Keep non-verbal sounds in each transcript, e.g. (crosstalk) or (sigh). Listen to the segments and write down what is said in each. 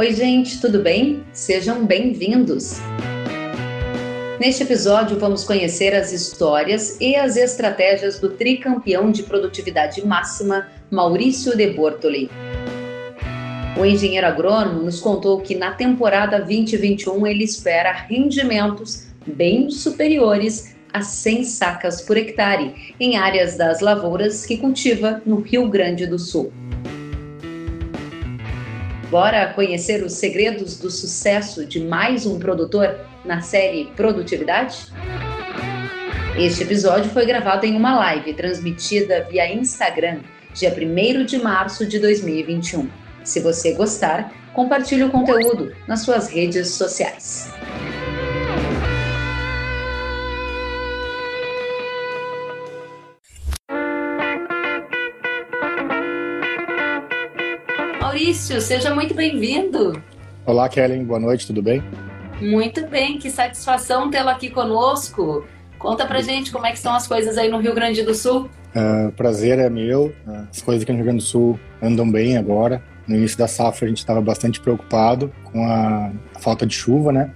Oi, gente, tudo bem? Sejam bem-vindos! Neste episódio, vamos conhecer as histórias e as estratégias do tricampeão de produtividade máxima, Maurício de Bortoli. O engenheiro agrônomo nos contou que na temporada 2021 ele espera rendimentos bem superiores a 100 sacas por hectare em áreas das lavouras que cultiva no Rio Grande do Sul. Bora conhecer os segredos do sucesso de mais um produtor na série Produtividade? Este episódio foi gravado em uma live transmitida via Instagram, dia 1 de março de 2021. Se você gostar, compartilhe o conteúdo nas suas redes sociais. Maurício, seja muito bem-vindo. Olá, Kellen, boa noite, tudo bem? Muito bem, que satisfação tê-lo aqui conosco. Conta pra gente como é que estão as coisas aí no Rio Grande do Sul. Uh, prazer é meu. As coisas aqui no Rio Grande do Sul andam bem agora. No início da safra a gente estava bastante preocupado com a falta de chuva, né?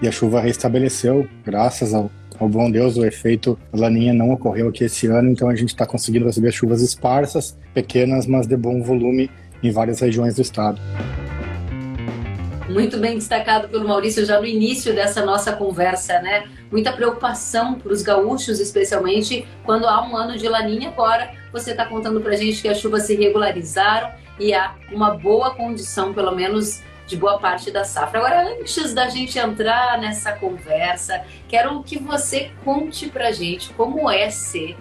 E a chuva restabeleceu, graças ao, ao bom Deus, o efeito laninha não ocorreu aqui esse ano, então a gente está conseguindo receber chuvas esparsas, pequenas, mas de bom volume em várias regiões do estado. Muito bem destacado pelo Maurício já no início dessa nossa conversa, né? Muita preocupação para os gaúchos, especialmente quando há um ano de laninha. Agora você está contando para a gente que as chuvas se regularizaram e há uma boa condição, pelo menos de boa parte da safra. Agora, antes da gente entrar nessa conversa, quero que você conte para a gente como é ser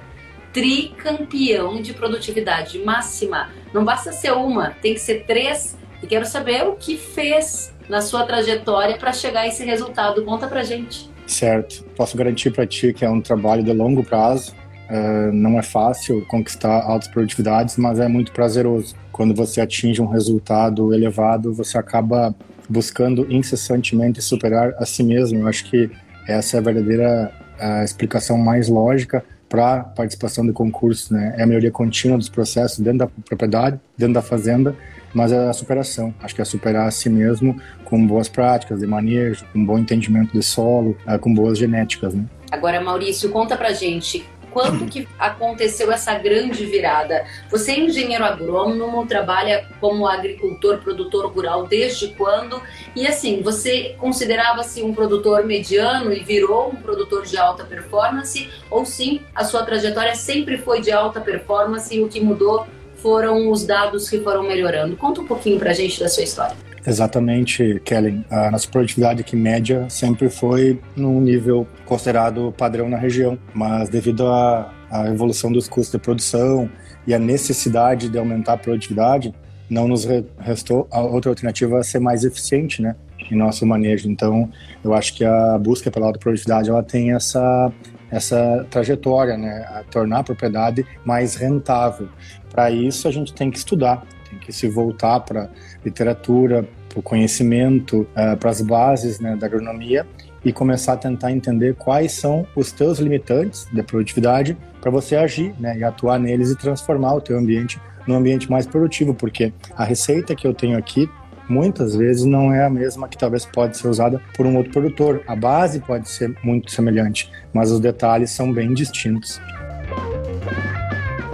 tricampeão de produtividade máxima. Não basta ser uma, tem que ser três. E quero saber o que fez na sua trajetória para chegar a esse resultado. Conta pra gente. Certo. Posso garantir para ti que é um trabalho de longo prazo. Uh, não é fácil conquistar altas produtividades, mas é muito prazeroso. Quando você atinge um resultado elevado, você acaba buscando incessantemente superar a si mesmo. Eu acho que essa é a verdadeira a explicação mais lógica para participação de concurso, né? É a melhoria contínua dos processos dentro da propriedade, dentro da fazenda, mas é a superação. Acho que é superar a si mesmo com boas práticas de manejo, com bom entendimento de solo, é, com boas genéticas, né? Agora, Maurício, conta pra gente quando que aconteceu essa grande virada? Você é engenheiro agrônomo, trabalha como agricultor, produtor rural desde quando? E assim, você considerava-se um produtor mediano e virou um produtor de alta performance? Ou sim, a sua trajetória sempre foi de alta performance e o que mudou foram os dados que foram melhorando? Conta um pouquinho pra gente da sua história. Exatamente, Kellen. A nossa produtividade aqui média sempre foi num nível considerado padrão na região, mas devido à, à evolução dos custos de produção e a necessidade de aumentar a produtividade, não nos restou a outra alternativa a ser mais eficiente, né, em nosso manejo. Então, eu acho que a busca pela alta produtividade ela tem essa essa trajetória, né, a tornar a propriedade mais rentável. Para isso, a gente tem que estudar, tem que se voltar para literatura, para o conhecimento, eh, para as bases né, da agronomia e começar a tentar entender quais são os teus limitantes de produtividade para você agir né, e atuar neles e transformar o teu ambiente num ambiente mais produtivo, porque a receita que eu tenho aqui muitas vezes não é a mesma que talvez pode ser usada por um outro produtor. A base pode ser muito semelhante, mas os detalhes são bem distintos.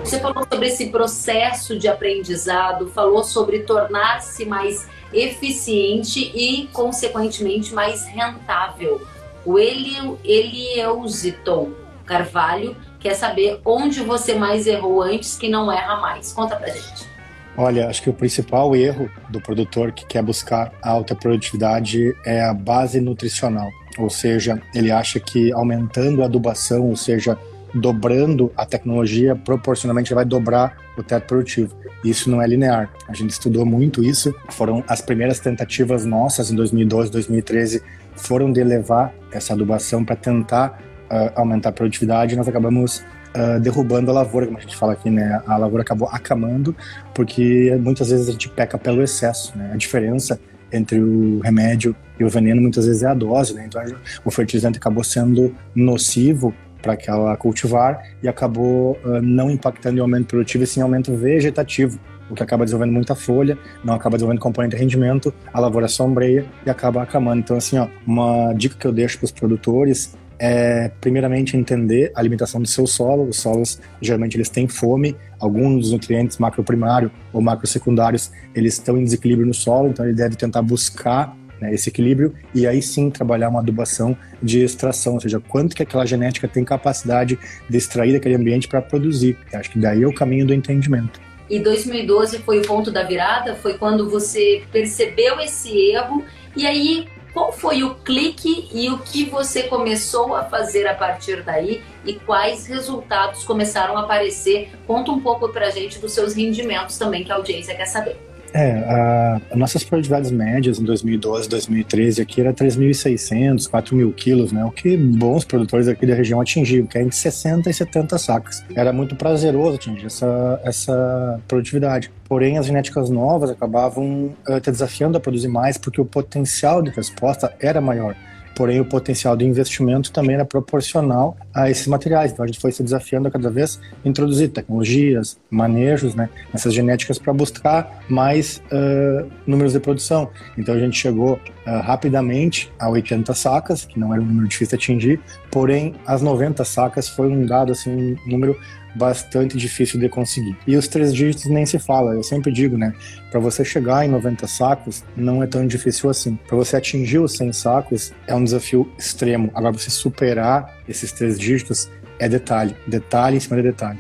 Você falou sobre esse processo de aprendizado, falou sobre tornar-se mais eficiente e, consequentemente, mais rentável. O Elieusiton Carvalho quer saber onde você mais errou antes que não erra mais. Conta pra gente. Olha, acho que o principal erro do produtor que quer buscar alta produtividade é a base nutricional. Ou seja, ele acha que aumentando a adubação, ou seja, dobrando a tecnologia, proporcionalmente vai dobrar o teto produtivo. Isso não é linear. A gente estudou muito isso. Foram as primeiras tentativas nossas em 2012, 2013, foram de levar essa adubação para tentar uh, aumentar a produtividade. Nós acabamos uh, derrubando a lavoura, como a gente fala aqui, né? A lavoura acabou acamando porque muitas vezes a gente peca pelo excesso, né? A diferença entre o remédio e o veneno muitas vezes é a dose, né? Então o fertilizante acabou sendo nocivo para aquela cultivar e acabou uh, não impactando em aumento produtivo e sim aumento vegetativo. o que acaba desenvolvendo muita folha, não acaba desenvolvendo componente de rendimento, a lavoura sombreia e acaba acamando. Então, assim, ó, uma dica que eu deixo para os produtores é, primeiramente, entender a alimentação do seu solo. Os solos, geralmente, eles têm fome. Alguns dos nutrientes macroprimário ou macrosecundários, eles estão em desequilíbrio no solo, então ele deve tentar buscar né, esse equilíbrio e aí sim trabalhar uma adubação de extração, ou seja, quanto que aquela genética tem capacidade de extrair daquele ambiente para produzir. Eu acho que daí é o caminho do entendimento. E 2012 foi o ponto da virada? Foi quando você percebeu esse erro e aí qual foi o clique e o que você começou a fazer a partir daí e quais resultados começaram a aparecer? Conta um pouco pra gente dos seus rendimentos também, que a audiência quer saber. É, a, a nossas produtividades médias em 2012, 2013 aqui era 3.600, 4.000 quilos, né? O que bons produtores aqui da região atingiam, que é entre 60 e 70 sacas. Era muito prazeroso atingir essa, essa produtividade. Porém, as genéticas novas acabavam uh, te desafiando a produzir mais porque o potencial de resposta era maior porém o potencial de investimento também era proporcional a esses materiais. Então a gente foi se desafiando a cada vez introduzir tecnologias, manejos, né, nessas genéticas para buscar mais uh, números de produção. Então a gente chegou uh, rapidamente a 80 sacas, que não era um número difícil de atingir, porém as 90 sacas foi um dado assim, um número bastante difícil de conseguir. E os três dígitos nem se fala, eu sempre digo, né? Para você chegar em 90 sacos, não é tão difícil assim. Para você atingir os 100 sacos, é um desafio extremo. Agora, você superar esses três dígitos é detalhe, detalhe em cima de detalhe.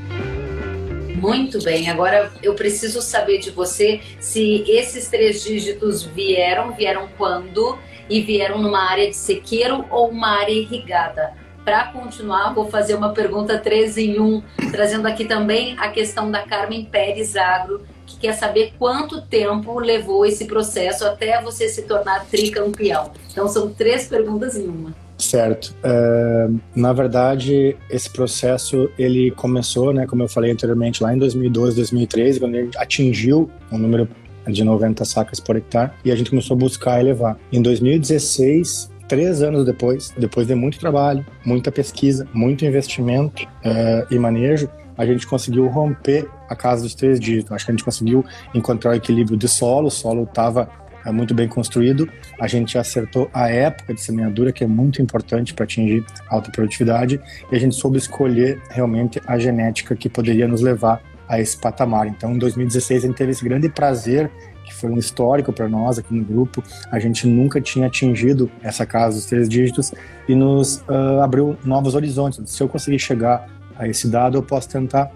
Muito bem, agora eu preciso saber de você se esses três dígitos vieram, vieram quando e vieram numa área de sequeiro ou uma área irrigada para continuar, vou fazer uma pergunta 3 em 1, trazendo aqui também a questão da Carmen Pérez Agro, que quer saber quanto tempo levou esse processo até você se tornar tricampeão. Então são três perguntas em uma. Certo. Uh, na verdade, esse processo ele começou, né, como eu falei anteriormente, lá em 2012, 2013, quando ele atingiu um número de 90 sacas por hectare e a gente começou a buscar elevar. Em 2016, três anos depois, depois de muito trabalho, muita pesquisa, muito investimento uh, e manejo, a gente conseguiu romper a casa dos três dígitos. Acho que a gente conseguiu encontrar o equilíbrio de solo, o solo estava uh, muito bem construído, a gente acertou a época de semeadura, que é muito importante para atingir alta produtividade, e a gente soube escolher realmente a genética que poderia nos levar a esse patamar. Então, em 2016, a gente teve esse grande prazer que foi um histórico para nós aqui no grupo. A gente nunca tinha atingido essa casa dos três dígitos e nos uh, abriu novos horizontes. Se eu conseguir chegar a esse dado, eu posso tentar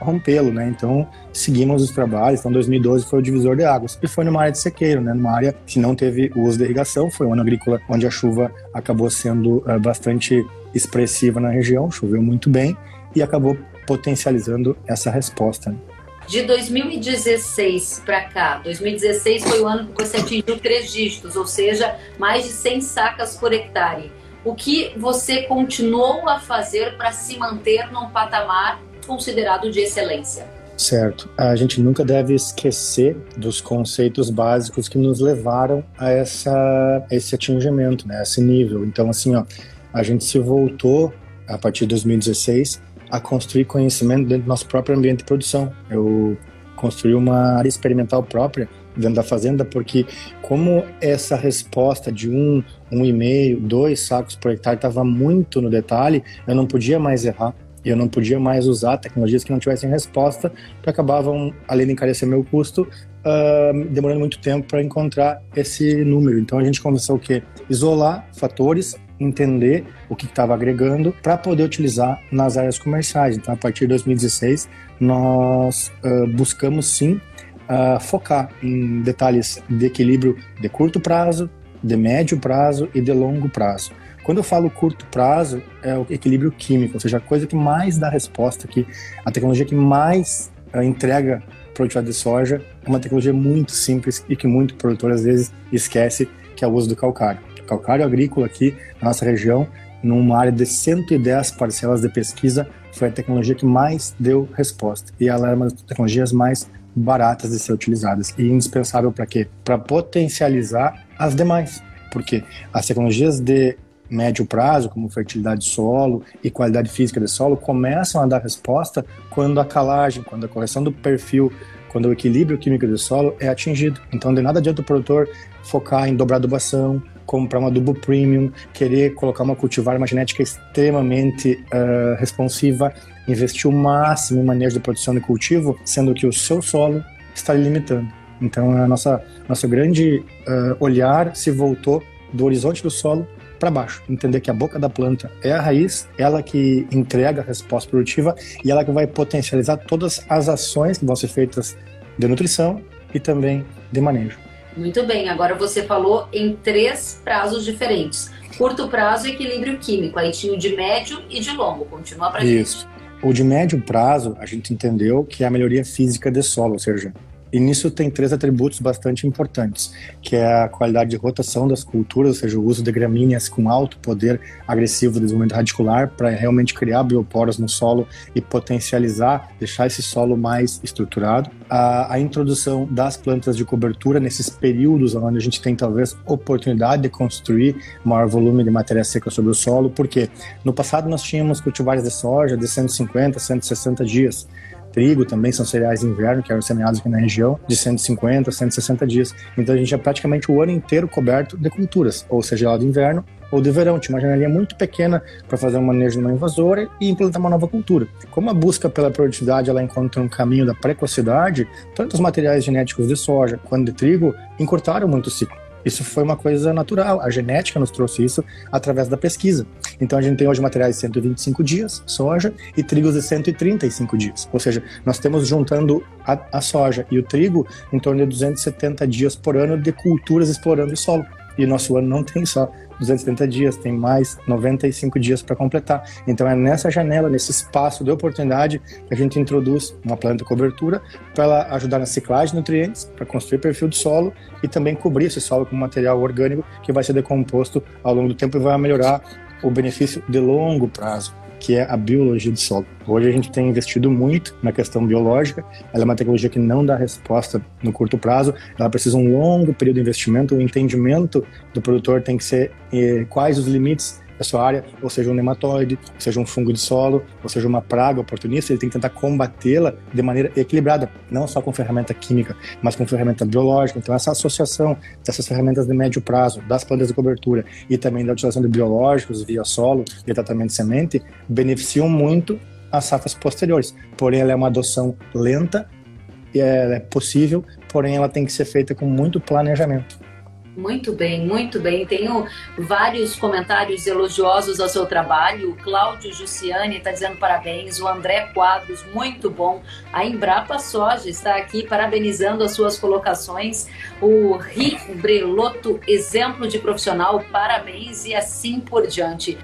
rompê-lo, né? Então, seguimos os trabalhos. Então, 2012 foi o divisor de águas. E foi numa área de sequeiro, né? Numa área que não teve uso de irrigação. Foi um ano agrícola onde a chuva acabou sendo uh, bastante expressiva na região. Choveu muito bem e acabou potencializando essa resposta. Né? De 2016 para cá, 2016 foi o ano que você atingiu três dígitos, ou seja, mais de 100 sacas por hectare. O que você continuou a fazer para se manter num patamar considerado de excelência? Certo. A gente nunca deve esquecer dos conceitos básicos que nos levaram a, essa, esse atingimento, né, esse nível. Então, assim, ó, a gente se voltou a partir de 2016 a construir conhecimento dentro do nosso próprio ambiente de produção. Eu construí uma área experimental própria dentro da fazenda, porque como essa resposta de um, um e meio, dois sacos por hectare estava muito no detalhe, eu não podia mais errar. Eu não podia mais usar tecnologias que não tivessem resposta, que acabavam, além de encarecer meu custo, uh, demorando muito tempo para encontrar esse número. Então a gente começou o quê? Isolar fatores entender o que estava agregando para poder utilizar nas áreas comerciais. Então, a partir de 2016, nós uh, buscamos sim uh, focar em detalhes de equilíbrio de curto prazo, de médio prazo e de longo prazo. Quando eu falo curto prazo, é o equilíbrio químico, ou seja, a coisa que mais dá resposta, que a tecnologia que mais uh, entrega produtividade de soja é uma tecnologia muito simples e que muito produtor às vezes esquece, que é o uso do calcário calcário agrícola aqui na nossa região, numa área de 110 parcelas de pesquisa, foi a tecnologia que mais deu resposta. E ela é uma das tecnologias mais baratas de ser utilizadas e indispensável para quê? Para potencializar as demais. Porque as tecnologias de médio prazo, como fertilidade de solo e qualidade física do solo, começam a dar resposta quando a calagem, quando a correção do perfil, quando o equilíbrio químico do solo é atingido. Então, de nada adianta o produtor focar em dobrar adubação, comprar um adubo premium, querer colocar uma cultivar, uma genética extremamente uh, responsiva, investir o máximo em manejo de produção de cultivo, sendo que o seu solo está limitando. Então, a nossa nosso grande uh, olhar se voltou do horizonte do solo para baixo, entender que a boca da planta é a raiz, ela que entrega a resposta produtiva e ela que vai potencializar todas as ações que vão ser feitas de nutrição e também de manejo. Muito bem, agora você falou em três prazos diferentes. Curto prazo, equilíbrio químico. Aí tinha o de médio e de longo. Continua para Isso. O de médio prazo, a gente entendeu que é a melhoria física de solo, ou seja, e nisso tem três atributos bastante importantes, que é a qualidade de rotação das culturas, ou seja, o uso de gramíneas com alto poder agressivo de desenvolvimento radicular para realmente criar bioporos no solo e potencializar, deixar esse solo mais estruturado. A, a introdução das plantas de cobertura nesses períodos onde a gente tem talvez oportunidade de construir maior volume de matéria seca sobre o solo, porque no passado nós tínhamos cultivares de soja de 150, 160 dias trigo também são cereais de inverno, que eram semeados aqui na região, de 150 a 160 dias. Então a gente é praticamente o ano inteiro coberto de culturas, ou seja, ela de inverno ou de verão. Tinha uma janelinha muito pequena para fazer um manejo de uma invasora e implantar uma nova cultura. Como a busca pela produtividade ela encontra um caminho da precocidade, tanto os materiais genéticos de soja quanto de trigo encurtaram muito o ciclo. Isso foi uma coisa natural. A genética nos trouxe isso através da pesquisa. Então a gente tem hoje materiais de 125 dias, soja, e trigos de 135 dias. Ou seja, nós temos juntando a, a soja e o trigo em torno de 270 dias por ano de culturas explorando o solo. E nosso ano não tem só 270 dias, tem mais 95 dias para completar. Então é nessa janela, nesse espaço de oportunidade que a gente introduz uma planta cobertura para ajudar na ciclagem de nutrientes, para construir perfil de solo e também cobrir esse solo com material orgânico que vai ser decomposto ao longo do tempo e vai melhorar o benefício de longo prazo que é a biologia do solo. Hoje a gente tem investido muito na questão biológica, ela é uma tecnologia que não dá resposta no curto prazo, ela precisa um longo período de investimento, o entendimento do produtor tem que ser eh, quais os limites da sua área, ou seja um nematóide, ou seja um fungo de solo, ou seja uma praga oportunista, ele tem que tentar combatê-la de maneira equilibrada, não só com ferramenta química, mas com ferramenta biológica. Então essa associação dessas ferramentas de médio prazo, das plantas de cobertura e também da utilização de biológicos via solo e tratamento de semente, beneficiam muito as safras posteriores. Porém, ela é uma adoção lenta, é possível, porém ela tem que ser feita com muito planejamento. Muito bem, muito bem. Tenho vários comentários elogiosos ao seu trabalho. O Cláudio Jussiani está dizendo parabéns. O André Quadros, muito bom. A Embrapa Soja está aqui parabenizando as suas colocações. O Rick Breloto, exemplo de profissional, parabéns e assim por diante.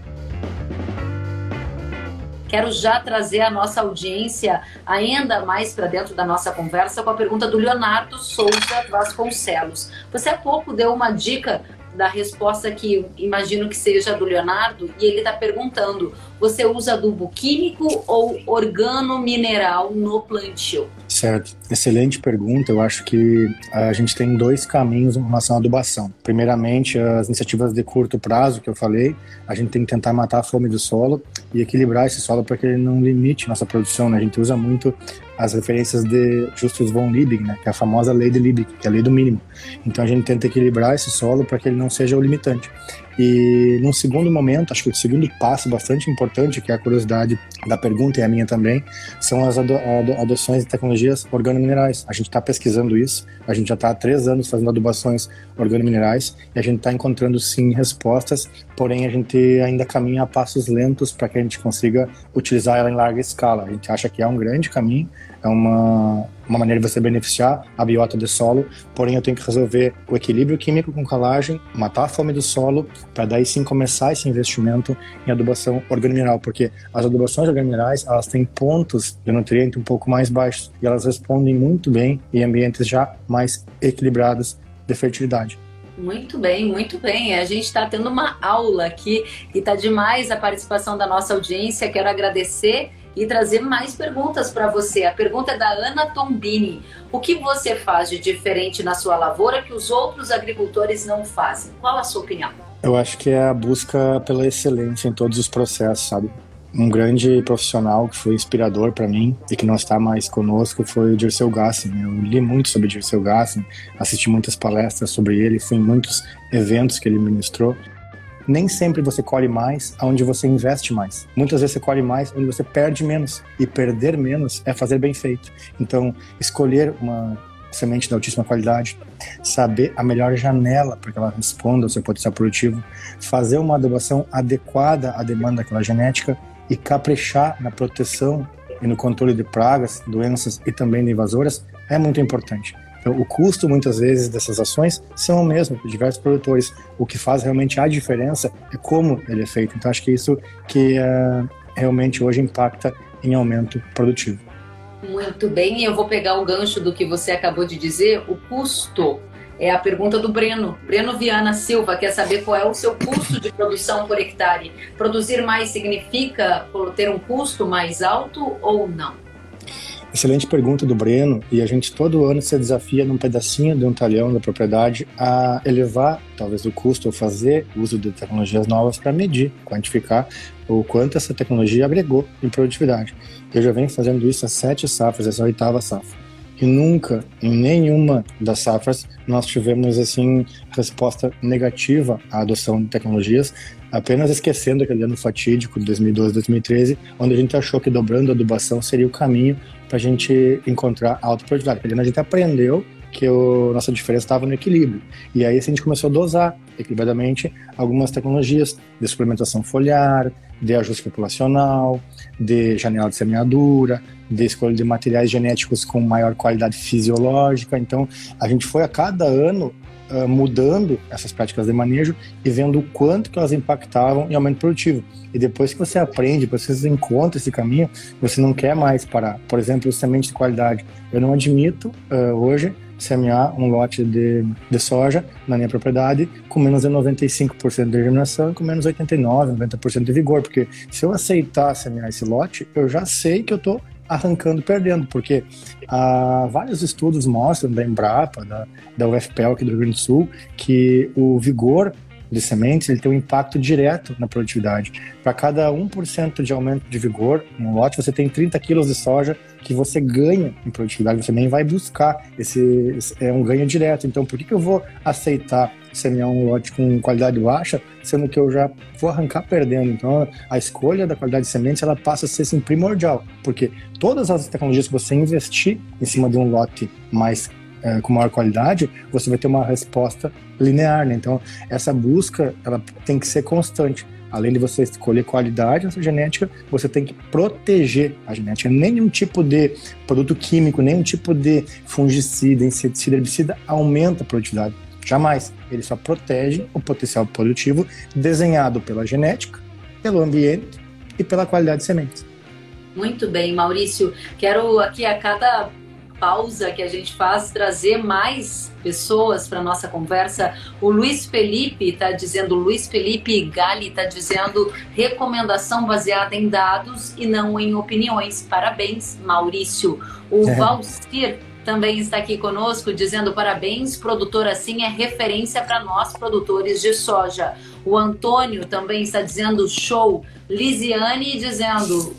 Quero já trazer a nossa audiência ainda mais para dentro da nossa conversa com a pergunta do Leonardo Souza Vasconcelos. Você há pouco deu uma dica da resposta que imagino que seja do Leonardo e ele está perguntando: você usa adubo químico ou organo mineral no plantio? Certo, excelente pergunta. Eu acho que a gente tem dois caminhos em relação à adubação. Primeiramente, as iniciativas de curto prazo que eu falei, a gente tem que tentar matar a fome do solo e equilibrar esse solo para que ele não limite nossa produção. Né? A gente usa muito as referências de Justus von Liebig, né, que é a famosa lei de Liebig, que é a lei do mínimo. Então a gente tenta equilibrar esse solo para que ele não seja o limitante. E num segundo momento, acho que o segundo passo bastante importante, que é a curiosidade da pergunta e a minha também, são as ado adoções de tecnologias organominerais. A gente está pesquisando isso, a gente já está há três anos fazendo adubações organominerais e a gente está encontrando sim respostas, porém a gente ainda caminha a passos lentos para que a gente consiga utilizar ela em larga escala. A gente acha que é um grande caminho, é uma, uma maneira de você beneficiar a biota do solo, porém eu tenho que resolver o equilíbrio químico com calagem, matar a fome do solo, para daí sim começar esse investimento em adubação organomineral, porque as adubações organominerais, elas têm pontos de nutriente um pouco mais baixos e elas respondem muito bem em ambientes já mais equilibrados de fertilidade. Muito bem, muito bem. A gente está tendo uma aula aqui e está demais a participação da nossa audiência. Quero agradecer e trazer mais perguntas para você. A pergunta é da Ana Tombini. O que você faz de diferente na sua lavoura que os outros agricultores não fazem? Qual a sua opinião? Eu acho que é a busca pela excelência em todos os processos, sabe? Um grande profissional que foi inspirador para mim e que não está mais conosco foi o Dirceu Gassin. Eu li muito sobre Dirceu Gassin, assisti muitas palestras sobre ele, fui em muitos eventos que ele ministrou nem sempre você colhe mais aonde você investe mais. Muitas vezes você colhe mais onde você perde menos. E perder menos é fazer bem feito. Então, escolher uma semente de altíssima qualidade, saber a melhor janela para que ela responda ao seu potencial produtivo, fazer uma adubação adequada à demanda daquela genética e caprichar na proteção e no controle de pragas, doenças e também de invasoras é muito importante. Então, o custo, muitas vezes, dessas ações são o mesmo para diversos produtores. O que faz realmente a diferença é como ele é feito. Então, acho que isso que uh, realmente hoje impacta em aumento produtivo. Muito bem, eu vou pegar o gancho do que você acabou de dizer. O custo é a pergunta do Breno. Breno Viana Silva quer saber qual é o seu custo de produção por hectare. Produzir mais significa ter um custo mais alto ou não? Excelente pergunta do Breno, e a gente todo ano se desafia num pedacinho de um talhão da propriedade a elevar, talvez, o custo ou fazer uso de tecnologias novas para medir, quantificar o quanto essa tecnologia agregou em produtividade. Eu já venho fazendo isso há sete safras, essa é a oitava safra. E nunca, em nenhuma das safras, nós tivemos assim resposta negativa à adoção de tecnologias, apenas esquecendo aquele ano fatídico de 2012, 2013, onde a gente achou que dobrando a adubação seria o caminho para a gente encontrar alta produtividade. Porque a gente aprendeu que a nossa diferença estava no equilíbrio. E aí a gente começou a dosar equilibradamente algumas tecnologias de suplementação foliar, de ajuste populacional, de janela de semeadura, de escolha de materiais genéticos com maior qualidade fisiológica. Então, a gente foi a cada ano uh, mudando essas práticas de manejo e vendo o quanto que elas impactavam em aumento produtivo. E depois que você aprende, depois que você encontra esse caminho, você não quer mais parar. Por exemplo, semente de qualidade. Eu não admito uh, hoje semear um lote de, de soja na minha propriedade com menos de 95% de germinação e com menos 89%, 90% de vigor, porque se eu aceitar semear esse lote, eu já sei que eu estou arrancando perdendo, porque ah, vários estudos mostram da Embrapa, da, da UFPEL aqui do Rio Grande do Sul, que o vigor de sementes ele tem um impacto direto na produtividade. Para cada 1% de aumento de vigor em um lote, você tem 30 quilos de soja que você ganha em produtividade, você nem vai buscar. Esse, esse é um ganho direto. Então, por que, que eu vou aceitar semear um lote com qualidade baixa, sendo que eu já vou arrancar perdendo? Então, a escolha da qualidade de sementes ela passa a ser assim, primordial, porque todas as tecnologias que você investir em cima de um lote mais é, com maior qualidade, você vai ter uma resposta linear, né? Então, essa busca, ela tem que ser constante. Além de você escolher qualidade nessa genética, você tem que proteger a genética. Nenhum tipo de produto químico, nenhum tipo de fungicida, inseticida, herbicida aumenta a produtividade. Jamais. Ele só protege o potencial produtivo desenhado pela genética, pelo ambiente e pela qualidade de sementes. Muito bem, Maurício. Quero aqui a cada pausa que a gente faz trazer mais pessoas para nossa conversa. O Luiz Felipe está dizendo, Luiz Felipe Gali está dizendo recomendação baseada em dados e não em opiniões. Parabéns, Maurício. O é. Valcir também está aqui conosco dizendo parabéns, produtor assim é referência para nós produtores de soja. O Antônio também está dizendo show. Lisiane dizendo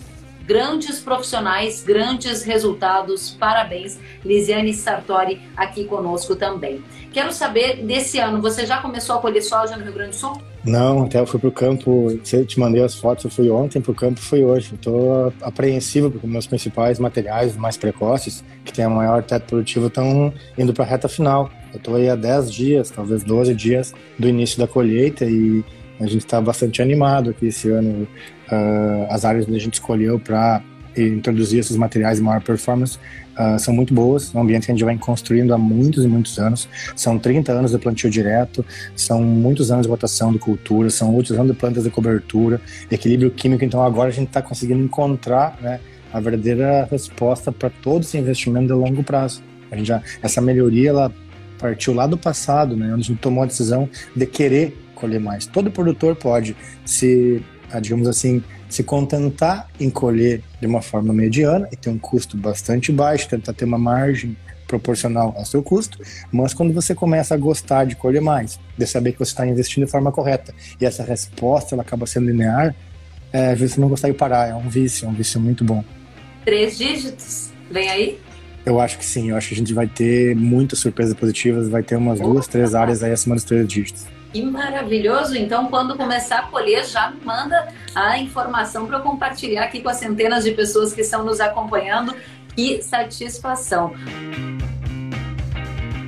grandes profissionais, grandes resultados. Parabéns, Lisiane Sartori, aqui conosco também. Quero saber desse ano, você já começou a colher soja no Rio Grande do Sul? Não, até eu fui para o campo, eu te mandei as fotos, eu fui ontem para o campo, fui hoje. Estou apreensivo porque meus principais materiais mais precoces, que têm a maior teto produtivo, estão indo para a reta final. Eu estou aí há 10 dias, talvez 12 dias do início da colheita e a gente está bastante animado aqui esse ano. Uh, as áreas que a gente escolheu para introduzir esses materiais de maior performance uh, são muito boas. É um ambiente que a gente vem construindo há muitos e muitos anos. São 30 anos de plantio direto, são muitos anos de rotação de cultura, são muitos anos de plantas de cobertura, equilíbrio químico. Então agora a gente está conseguindo encontrar né, a verdadeira resposta para todo esse investimento de longo prazo. A gente já, essa melhoria ela partiu lá do passado, né, onde a gente tomou a decisão de querer colher mais. Todo produtor pode se, ah, digamos assim, se contentar em colher de uma forma mediana e ter um custo bastante baixo, tentar ter uma margem proporcional ao seu custo, mas quando você começa a gostar de colher mais, de saber que você está investindo de forma correta e essa resposta ela acaba sendo linear, é, você não consegue parar, é um vício, é um vício muito bom. Três dígitos, vem aí? Eu acho que sim, eu acho que a gente vai ter muitas surpresas positivas, vai ter umas duas, três áreas aí acima dos três dígitos. Que maravilhoso! Então, quando começar a colher, já manda a informação para eu compartilhar aqui com as centenas de pessoas que estão nos acompanhando. Que satisfação!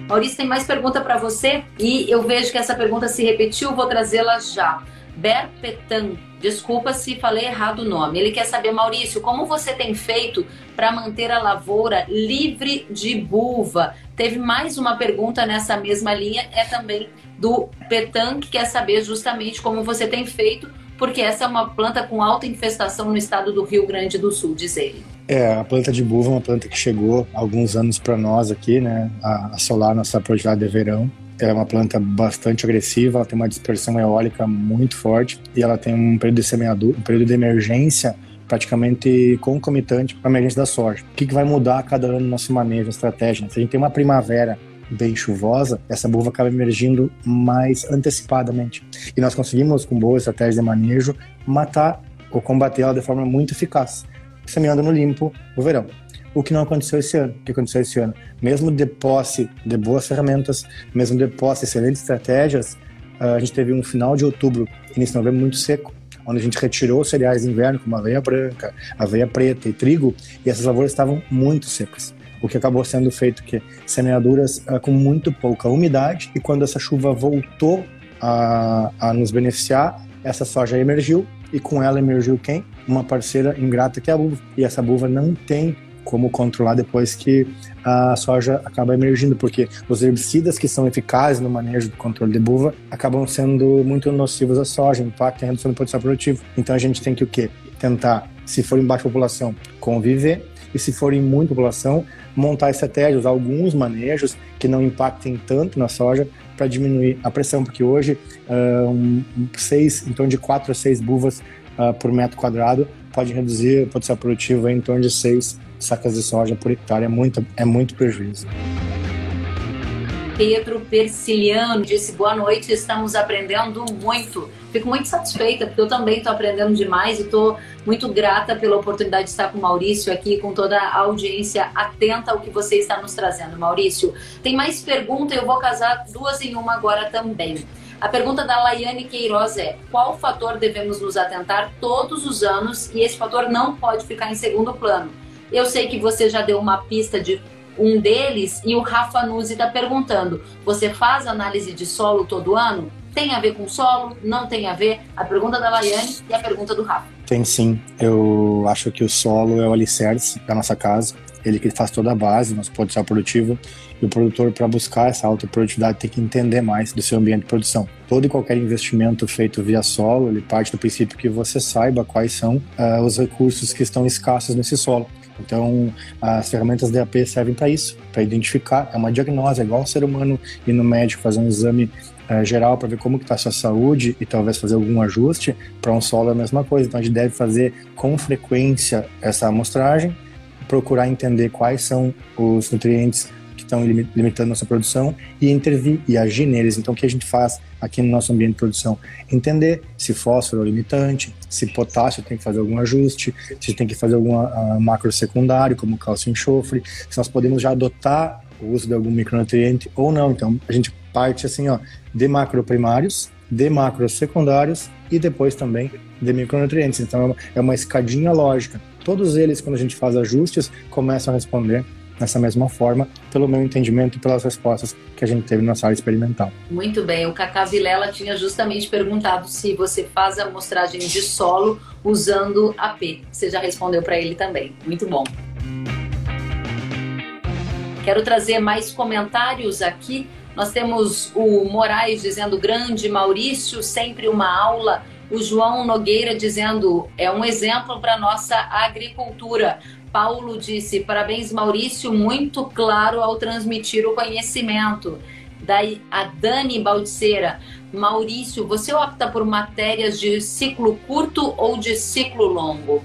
Maurício, tem mais pergunta para você e eu vejo que essa pergunta se repetiu, vou trazê-la já. Berpetan, desculpa se falei errado o nome. Ele quer saber, Maurício, como você tem feito para manter a lavoura livre de buva? Teve mais uma pergunta nessa mesma linha, é também do Petan, que quer saber justamente como você tem feito, porque essa é uma planta com alta infestação no estado do Rio Grande do Sul, diz ele. É, a planta de buva é uma planta que chegou há alguns anos para nós aqui, né, a assolar nossa propriedade de verão. Ela é uma planta bastante agressiva, ela tem uma dispersão eólica muito forte e ela tem um período de semeadura, um período de emergência praticamente concomitante para a emergência da soja. O que, que vai mudar a cada ano no nosso manejo, estratégia? Se a gente tem uma primavera bem chuvosa, essa buva acaba emergindo mais antecipadamente. E nós conseguimos, com boa estratégia de manejo, matar ou combater ela de forma muito eficaz semeando no limpo no verão. O que não aconteceu esse ano. O que aconteceu esse ano? Mesmo de posse de boas ferramentas, mesmo de posse de excelentes estratégias, ah, a gente teve um final de outubro, início de novembro muito seco, onde a gente retirou cereais de inverno, como aveia branca, aveia preta e trigo, e essas lavouras estavam muito secas. O que acabou sendo feito que semeaduras uh, com muito pouca umidade, e quando essa chuva voltou a, a nos beneficiar, essa soja emergiu, e com ela emergiu quem? uma parceira ingrata que é a buva. E essa buva não tem como controlar depois que a soja acaba emergindo, porque os herbicidas que são eficazes no manejo do controle de buva acabam sendo muito nocivos à soja, impactam a redução do potencial produtivo. Então a gente tem que o quê? Tentar, se for em baixa população, conviver e se for em muita população, montar estratégias, alguns manejos que não impactem tanto na soja para diminuir a pressão, porque hoje um, seis, então de quatro a seis buvas uh, por metro quadrado pode reduzir o potencial produtivo em torno de 6 sacas de soja por hectare. É muito, é muito prejuízo. Pedro Persiliano disse boa noite, estamos aprendendo muito. Fico muito satisfeita, porque eu também estou aprendendo demais e estou muito grata pela oportunidade de estar com o Maurício aqui, com toda a audiência atenta ao que você está nos trazendo. Maurício, tem mais pergunta, eu vou casar duas em uma agora também. A pergunta da Laiane Queiroz é: qual fator devemos nos atentar todos os anos e esse fator não pode ficar em segundo plano? Eu sei que você já deu uma pista de um deles e o Rafa Nuzzi está perguntando: você faz análise de solo todo ano? Tem a ver com solo? Não tem a ver? A pergunta da Laiane e a pergunta do Rafa. Tem sim. Eu acho que o solo é o alicerce da nossa casa. Ele que faz toda a base, nosso potencial produtivo. E o produtor, para buscar essa alta produtividade, tem que entender mais do seu ambiente de produção. Todo e qualquer investimento feito via solo, ele parte do princípio que você saiba quais são uh, os recursos que estão escassos nesse solo. Então, as ferramentas DAP servem para isso, para identificar. É uma diagnose, é igual o ser humano ir no médico fazer um exame uh, geral para ver como está a sua saúde e talvez fazer algum ajuste. Para um solo é a mesma coisa. Então, a gente deve fazer com frequência essa amostragem, procurar entender quais são os nutrientes estão limitando nossa produção e intervir e agir neles. Então, o que a gente faz aqui no nosso ambiente de produção? Entender se fósforo é limitante, se potássio tem que fazer algum ajuste, se tem que fazer algum uh, macro secundário, como cálcio e enxofre, se nós podemos já adotar o uso de algum micronutriente ou não. Então, a gente parte assim, ó, de macro primários, de macro secundários e depois também de micronutrientes. Então, é uma é escadinha lógica. Todos eles, quando a gente faz ajustes, começam a responder nessa mesma forma, pelo meu entendimento e pelas respostas que a gente teve na sala experimental. Muito bem, o Cacá Vilela tinha justamente perguntado se você faz a amostragem de solo usando AP. Você já respondeu para ele também. Muito bom. Quero trazer mais comentários aqui. Nós temos o Moraes dizendo grande Maurício, sempre uma aula. O João Nogueira dizendo é um exemplo para nossa agricultura. Paulo disse: parabéns, Maurício, muito claro ao transmitir o conhecimento. Daí a Dani Baldiceira. Maurício, você opta por matérias de ciclo curto ou de ciclo longo?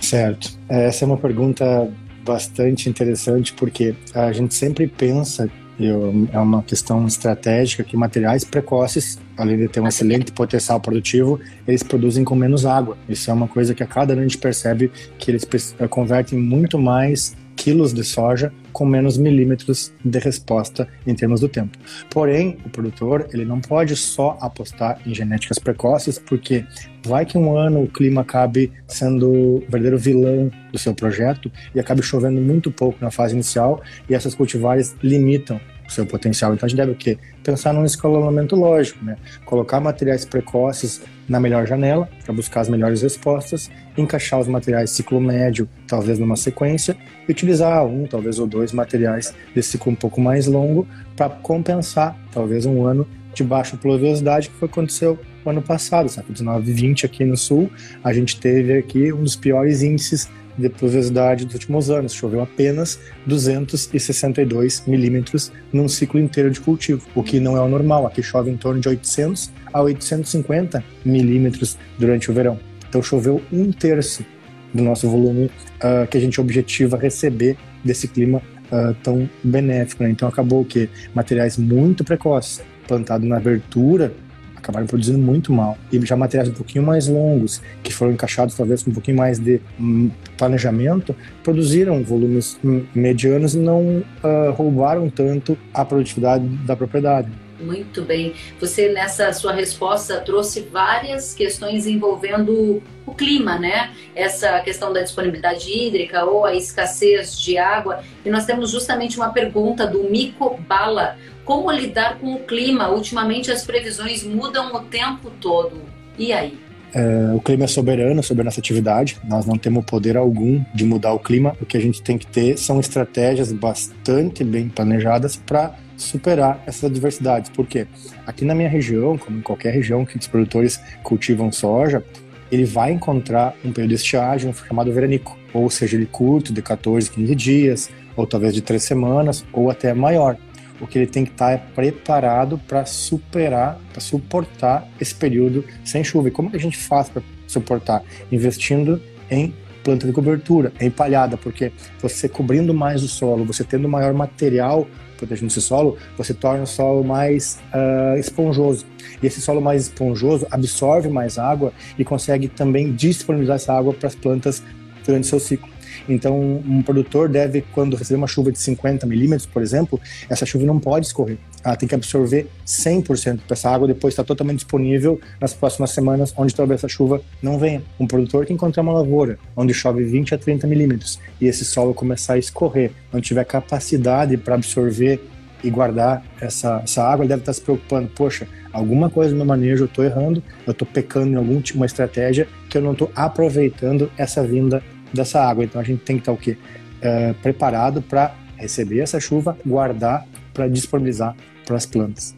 Certo. Essa é uma pergunta bastante interessante porque a gente sempre pensa eu, é uma questão estratégica que materiais precoces, além de ter um excelente potencial produtivo, eles produzem com menos água. Isso é uma coisa que a cada ano a gente percebe que eles convertem muito mais quilos de soja com menos milímetros de resposta em termos do tempo. Porém, o produtor ele não pode só apostar em genéticas precoces, porque vai que um ano o clima acabe sendo o verdadeiro vilão do seu projeto e acabe chovendo muito pouco na fase inicial e essas cultivares limitam o seu potencial. Então a gente deve o quê? Pensar num escalonamento lógico, né? Colocar materiais precoces na melhor janela para buscar as melhores respostas, encaixar os materiais ciclo médio, talvez numa sequência, e utilizar um, talvez ou dois materiais desse ciclo um pouco mais longo para compensar talvez um ano de baixa pluviosidade que foi aconteceu no ano passado, sabe? 19 e 20 aqui no sul, a gente teve aqui um dos piores índices de pluviosidade dos últimos anos. Choveu apenas 262 milímetros num ciclo inteiro de cultivo, o que não é o normal. Aqui chove em torno de 800 a 850 milímetros durante o verão. Então choveu um terço do nosso volume uh, que a gente objetiva receber desse clima uh, tão benéfico. Né? Então acabou que materiais muito precoces, plantado na abertura acabaram produzindo muito mal. E já materiais um pouquinho mais longos, que foram encaixados talvez com um pouquinho mais de um, planejamento, produziram volumes medianos e não uh, roubaram tanto a produtividade da propriedade. Muito bem. Você, nessa sua resposta, trouxe várias questões envolvendo o clima, né? Essa questão da disponibilidade hídrica ou a escassez de água. E nós temos justamente uma pergunta do Mico Bala. Como lidar com o clima? Ultimamente as previsões mudam o tempo todo. E aí? É, o clima é soberano sobre a nossa atividade, nós não temos poder algum de mudar o clima. O que a gente tem que ter são estratégias bastante bem planejadas para superar essas adversidades. Porque aqui na minha região, como em qualquer região que os produtores cultivam soja, ele vai encontrar um período de estiagem chamado veranico, ou seja, ele curto, de 14, 15 dias, ou talvez de 3 semanas, ou até maior. O que ele tem que estar é preparado para superar, para suportar esse período sem chuva. E como que a gente faz para suportar? Investindo em planta de cobertura, em palhada, porque você cobrindo mais o solo, você tendo maior material protegendo esse solo, você torna o solo mais uh, esponjoso. E esse solo mais esponjoso absorve mais água e consegue também disponibilizar essa água para as plantas durante seu ciclo. Então, um produtor deve, quando receber uma chuva de 50 milímetros, por exemplo, essa chuva não pode escorrer. Ela tem que absorver 100% essa água, depois está totalmente disponível nas próximas semanas, onde talvez essa chuva não venha. Um produtor que encontrar uma lavoura onde chove 20 a 30 milímetros e esse solo começar a escorrer, não tiver capacidade para absorver e guardar essa, essa água, ele deve estar se preocupando, poxa, alguma coisa no meu manejo eu estou errando, eu estou pecando em alguma estratégia que eu não estou aproveitando essa vinda dessa água. Então a gente tem que estar o quê? É, preparado para receber essa chuva, guardar para disponibilizar para as plantas.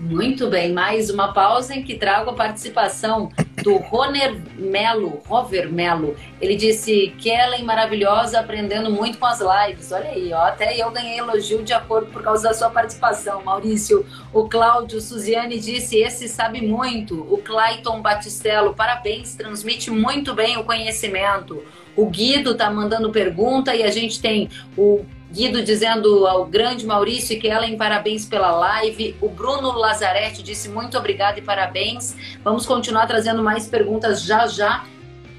Muito bem, mais uma pausa em que trago a participação do Roner Melo, Rover Melo. Ele disse: Kellen maravilhosa, aprendendo muito com as lives. Olha aí, ó, até eu ganhei elogio de acordo por causa da sua participação, Maurício. O Cláudio Suziane disse: Esse sabe muito. O Clayton Batistello, parabéns, transmite muito bem o conhecimento. O Guido tá mandando pergunta e a gente tem o Guido dizendo ao grande Maurício e Kellen, parabéns pela live. O Bruno Lazarete disse muito obrigado e parabéns. Vamos continuar trazendo mais perguntas já já.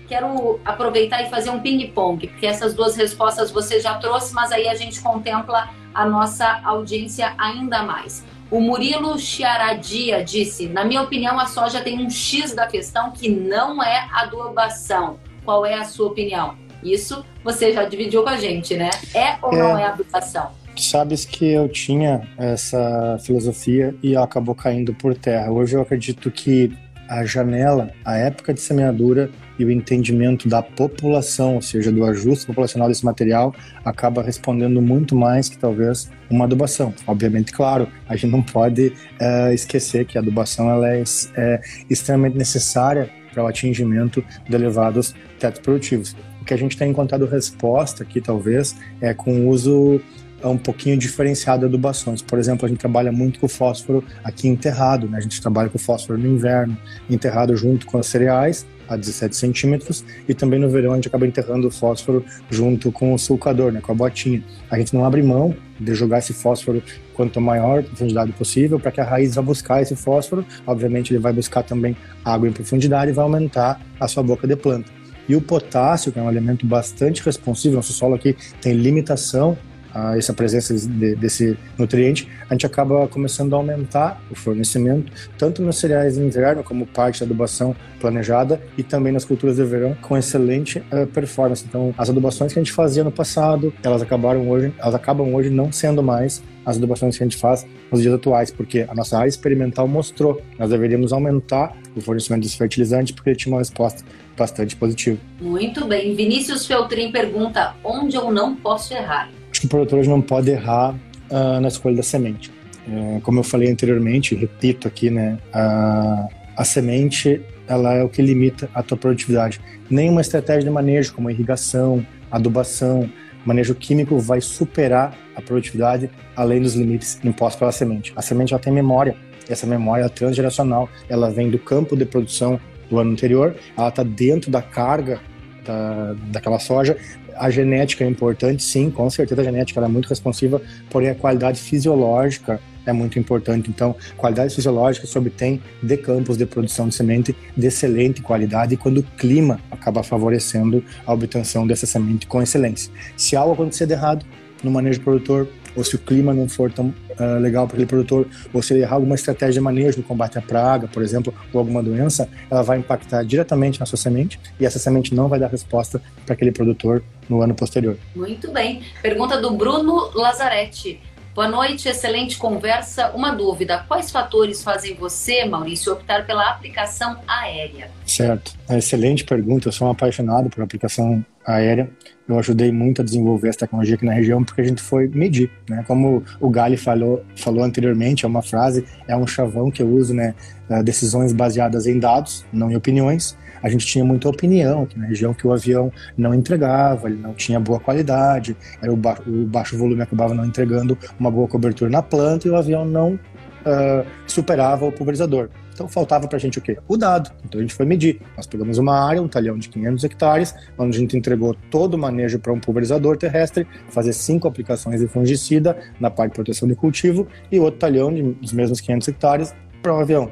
Quero aproveitar e fazer um ping-pong, porque essas duas respostas você já trouxe, mas aí a gente contempla a nossa audiência ainda mais. O Murilo Chiaradia disse: Na minha opinião, a soja tem um X da questão que não é adubação. Qual é a sua opinião? Isso você já dividiu com a gente, né? É ou é, não é adubação? Sabes que eu tinha essa filosofia e acabou caindo por terra. Hoje eu acredito que a janela, a época de semeadura e o entendimento da população, ou seja, do ajuste populacional desse material, acaba respondendo muito mais que talvez uma adubação. Obviamente, claro, a gente não pode é, esquecer que a adubação ela é, é extremamente necessária para o atingimento de elevados tetos produtivos. O que a gente tem encontrado resposta aqui, talvez, é com o uso um pouquinho diferenciado de adubações. Por exemplo, a gente trabalha muito com fósforo aqui enterrado, né? A gente trabalha com fósforo no inverno, enterrado junto com os cereais a 17 centímetros e também no verão a gente acaba enterrando o fósforo junto com o sulcador, né, com a botinha. A gente não abre mão de jogar esse fósforo quanto maior profundidade possível para que a raiz vá buscar esse fósforo. Obviamente ele vai buscar também água em profundidade e vai aumentar a sua boca de planta. E o potássio, que é um elemento bastante responsivo, nosso solo aqui tem limitação a essa presença de, desse nutriente, a gente acaba começando a aumentar o fornecimento, tanto nos cereais de inverno, como parte da adubação planejada, e também nas culturas de verão, com excelente uh, performance. Então, as adubações que a gente fazia no passado, elas acabaram hoje, elas acabam hoje não sendo mais as adubações que a gente faz nos dias atuais, porque a nossa área experimental mostrou que nós deveríamos aumentar o fornecimento desse fertilizante, porque ele tinha uma resposta bastante positiva. Muito bem. Vinícius Feltrin pergunta: onde eu não posso errar? Acho que o produtor não pode errar uh, na escolha da semente. Uh, como eu falei anteriormente, repito aqui, né, uh, a semente ela é o que limita a tua produtividade. Nenhuma estratégia de manejo, como irrigação, adubação, manejo químico, vai superar a produtividade além dos limites impostos pela semente. A semente ela tem memória, essa memória é transgeracional, ela vem do campo de produção do ano anterior, ela está dentro da carga da, daquela soja, a genética é importante, sim, com certeza a genética é muito responsiva, porém a qualidade fisiológica é muito importante. Então, qualidade fisiológica se obtém de campos de produção de semente de excelente qualidade quando o clima acaba favorecendo a obtenção dessa semente com excelência. Se algo acontecer de errado no manejo produtor, ou se o clima não for tão uh, legal para aquele produtor, ou se ele errar alguma estratégia de manejo no combate à praga, por exemplo, ou alguma doença, ela vai impactar diretamente na sua semente e essa semente não vai dar resposta para aquele produtor no ano posterior. Muito bem. Pergunta do Bruno Lazzaretti. Boa noite, excelente conversa. Uma dúvida: quais fatores fazem você, Maurício, optar pela aplicação aérea? Certo, excelente pergunta. Eu sou um apaixonado por aplicação aérea. Eu ajudei muito a desenvolver essa tecnologia aqui na região porque a gente foi medir, né? Como o Gali falou, falou anteriormente, é uma frase, é um chavão que eu uso, né? Decisões baseadas em dados, não em opiniões a gente tinha muita opinião aqui na região que o avião não entregava, ele não tinha boa qualidade, era o, ba o baixo volume acabava não entregando uma boa cobertura na planta e o avião não uh, superava o pulverizador. Então faltava para a gente o quê? O dado. Então a gente foi medir. Nós pegamos uma área, um talhão de 500 hectares, onde a gente entregou todo o manejo para um pulverizador terrestre, fazer cinco aplicações de fungicida na parte de proteção de cultivo e outro talhão de, dos mesmos 500 hectares para o avião.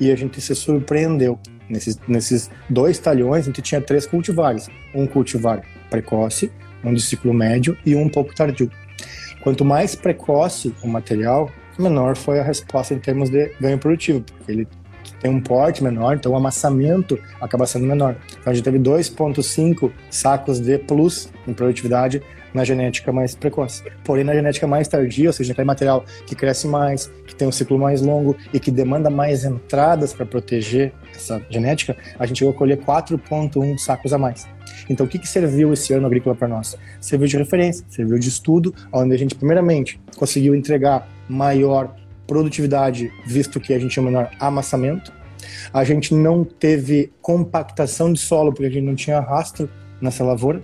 E a gente se surpreendeu Nesses, nesses dois talhões, a gente tinha três cultivares: um cultivar precoce, um de ciclo médio e um pouco tardio. Quanto mais precoce o material, menor foi a resposta em termos de ganho produtivo, porque ele tem um porte menor, então o amassamento acaba sendo menor. Então a gente teve 2,5 sacos de plus em produtividade na genética mais precoce. Porém, na genética mais tardia, ou seja, aquele material que cresce mais, que tem um ciclo mais longo e que demanda mais entradas para proteger essa genética, a gente chegou a colher 4,1 sacos a mais. Então, o que, que serviu esse ano agrícola para nós? Serviu de referência, serviu de estudo, onde a gente, primeiramente, conseguiu entregar maior produtividade, visto que a gente tinha menor amassamento. A gente não teve compactação de solo, porque a gente não tinha rastro nessa lavoura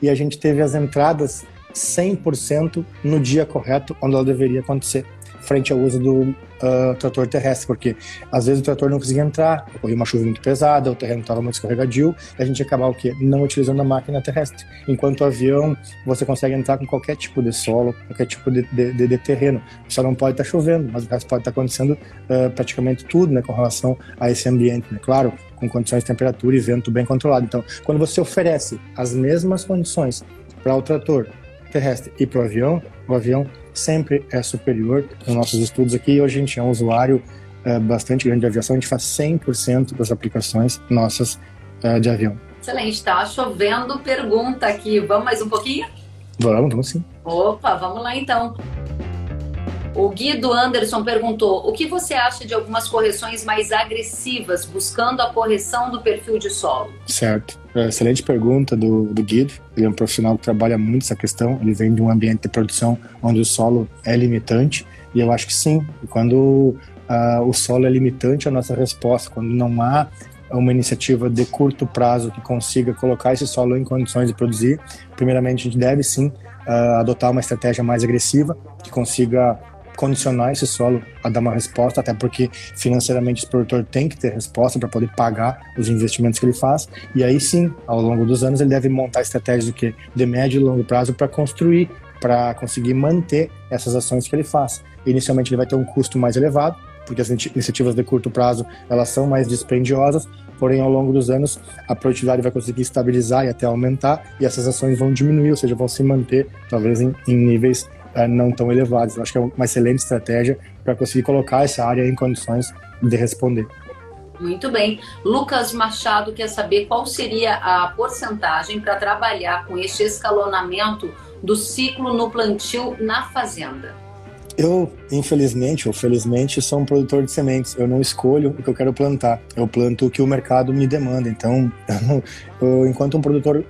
e a gente teve as entradas 100% no dia correto, onde ela deveria acontecer, frente ao uso do uh, trator terrestre, porque às vezes o trator não conseguia entrar, ocorria uma chuva muito pesada, o terreno estava muito escorregadio, e a gente acabava o quê? Não utilizando a máquina terrestre. Enquanto o avião, você consegue entrar com qualquer tipo de solo, qualquer tipo de, de, de, de terreno. Só não pode estar tá chovendo, mas o resto pode estar tá acontecendo uh, praticamente tudo né, com relação a esse ambiente. Né? Claro, com condições de temperatura e vento bem controlado. Então, quando você oferece as mesmas condições para o trator terrestre e para o avião, o avião sempre é superior. Nos nossos estudos aqui, hoje a gente é um usuário é, bastante grande de aviação, a gente faz 100% das aplicações nossas é, de avião. Excelente, tá chovendo pergunta aqui. Vamos mais um pouquinho? Vamos, vamos sim. Opa, vamos lá então. O Guido Anderson perguntou: o que você acha de algumas correções mais agressivas, buscando a correção do perfil de solo? Certo. É, excelente pergunta do, do Guido. Ele é um profissional que trabalha muito essa questão. Ele vem de um ambiente de produção onde o solo é limitante. E eu acho que sim. Quando uh, o solo é limitante, a nossa resposta, quando não há uma iniciativa de curto prazo que consiga colocar esse solo em condições de produzir, primeiramente a gente deve sim uh, adotar uma estratégia mais agressiva, que consiga condicionar esse solo a dar uma resposta, até porque financeiramente o produtor tem que ter resposta para poder pagar os investimentos que ele faz. E aí sim, ao longo dos anos, ele deve montar estratégias do que de médio e longo prazo para construir, para conseguir manter essas ações que ele faz. Inicialmente ele vai ter um custo mais elevado, porque as iniciativas de curto prazo elas são mais dispendiosas, porém ao longo dos anos a produtividade vai conseguir estabilizar e até aumentar e essas ações vão diminuir, ou seja, vão se manter talvez em, em níveis não tão elevados. Eu acho que é uma excelente estratégia para conseguir colocar essa área em condições de responder. Muito bem. Lucas Machado quer saber qual seria a porcentagem para trabalhar com este escalonamento do ciclo no plantio na fazenda. Eu, infelizmente ou felizmente, sou um produtor de sementes. Eu não escolho o que eu quero plantar. Eu planto o que o mercado me demanda. Então, (laughs) eu, enquanto um produtor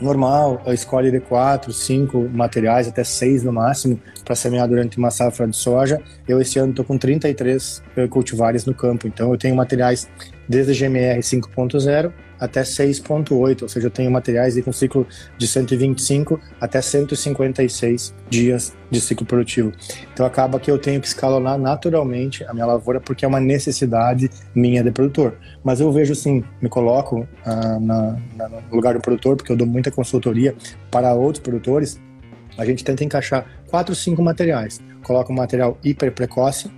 normal, escolhe de quatro, cinco materiais, até seis no máximo, para semear durante uma safra de soja. Eu esse ano estou com 33 eh, cultivares no campo. Então, eu tenho materiais desde GMR 5.0 até 6.8, ou seja, eu tenho materiais com ciclo de 125 até 156 dias de ciclo produtivo. Então acaba que eu tenho que escalonar naturalmente a minha lavoura porque é uma necessidade minha de produtor. Mas eu vejo sim, me coloco ah, na, na, no lugar do produtor porque eu dou muita consultoria para outros produtores. A gente tenta encaixar quatro, cinco materiais. Coloca um material hiper precoce,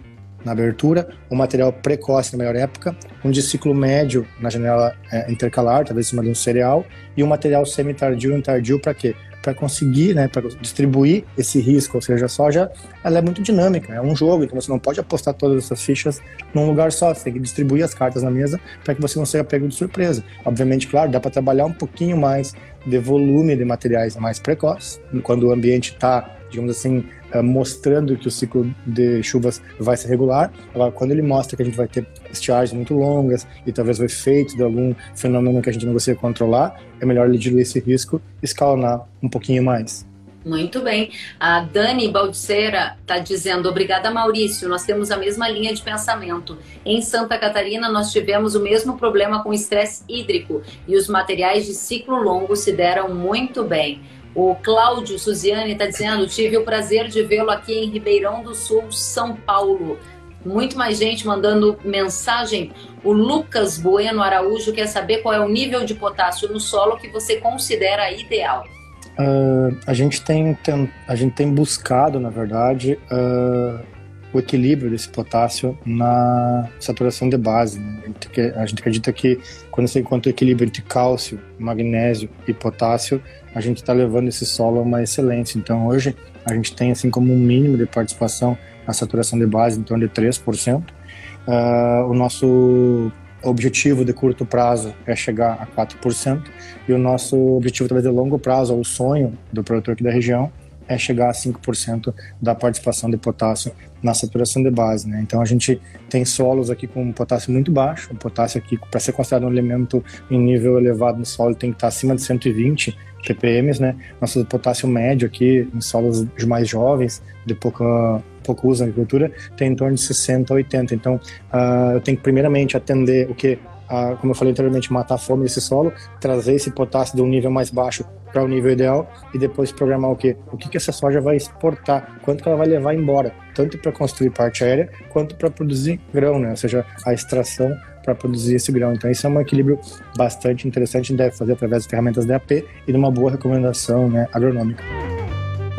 na abertura, um material precoce na maior época, um de ciclo médio na janela é, intercalar, talvez em cima de um cereal, e um material semi-tardio e tardio para quê? Para conseguir, né, para distribuir esse risco, ou seja, a soja ela é muito dinâmica, é um jogo, então você não pode apostar todas essas fichas num lugar só, você tem que distribuir as cartas na mesa para que você não seja pego de surpresa. Obviamente, claro, dá para trabalhar um pouquinho mais de volume de materiais mais precoces, quando o ambiente está digamos assim, mostrando que o ciclo de chuvas vai ser regular. Agora, quando ele mostra que a gente vai ter estiagens muito longas e talvez o efeito de algum fenômeno que a gente não consiga controlar, é melhor ele diluir esse risco e escalonar um pouquinho mais. Muito bem. A Dani Baldiceira está dizendo: Obrigada, Maurício. Nós temos a mesma linha de pensamento. Em Santa Catarina, nós tivemos o mesmo problema com estresse hídrico e os materiais de ciclo longo se deram muito bem. O Cláudio Suziane está dizendo: tive o prazer de vê-lo aqui em Ribeirão do Sul, São Paulo. Muito mais gente mandando mensagem. O Lucas Bueno Araújo quer saber qual é o nível de potássio no solo que você considera ideal. Uh, a, gente tem, tem, a gente tem buscado, na verdade, uh, o equilíbrio desse potássio na saturação de base. Né? A, gente, acredita que quando você encontra o equilíbrio entre cálcio, magnésio e potássio, a gente está levando esse solo a uma excelência. Então hoje a gente tem assim como um mínimo de participação na saturação de base em torno de 3%. Uh, ah, o nosso objetivo de curto prazo é chegar a 4% e o nosso objetivo talvez de longo prazo, o sonho do produtor aqui da região, é chegar a 5% da participação de potássio na saturação de base. Né? Então a gente tem solos aqui com potássio muito baixo. O potássio aqui, para ser considerado um elemento em nível elevado no solo, tem que estar acima de 120 ppm. Né? Nosso potássio médio aqui em solos mais jovens, de pouca pouco uso na agricultura, tem em torno de 60 a 80. Então, uh, eu tenho que primeiramente atender o que a, como eu falei anteriormente, matar a fome desse solo, trazer esse potássio de um nível mais baixo para o nível ideal e depois programar o quê? O que, que essa soja vai exportar, quanto que ela vai levar embora, tanto para construir parte aérea quanto para produzir grão, né? ou seja, a extração para produzir esse grão. Então, isso é um equilíbrio bastante interessante, deve fazer através de ferramentas DAP e de uma boa recomendação né, agronômica.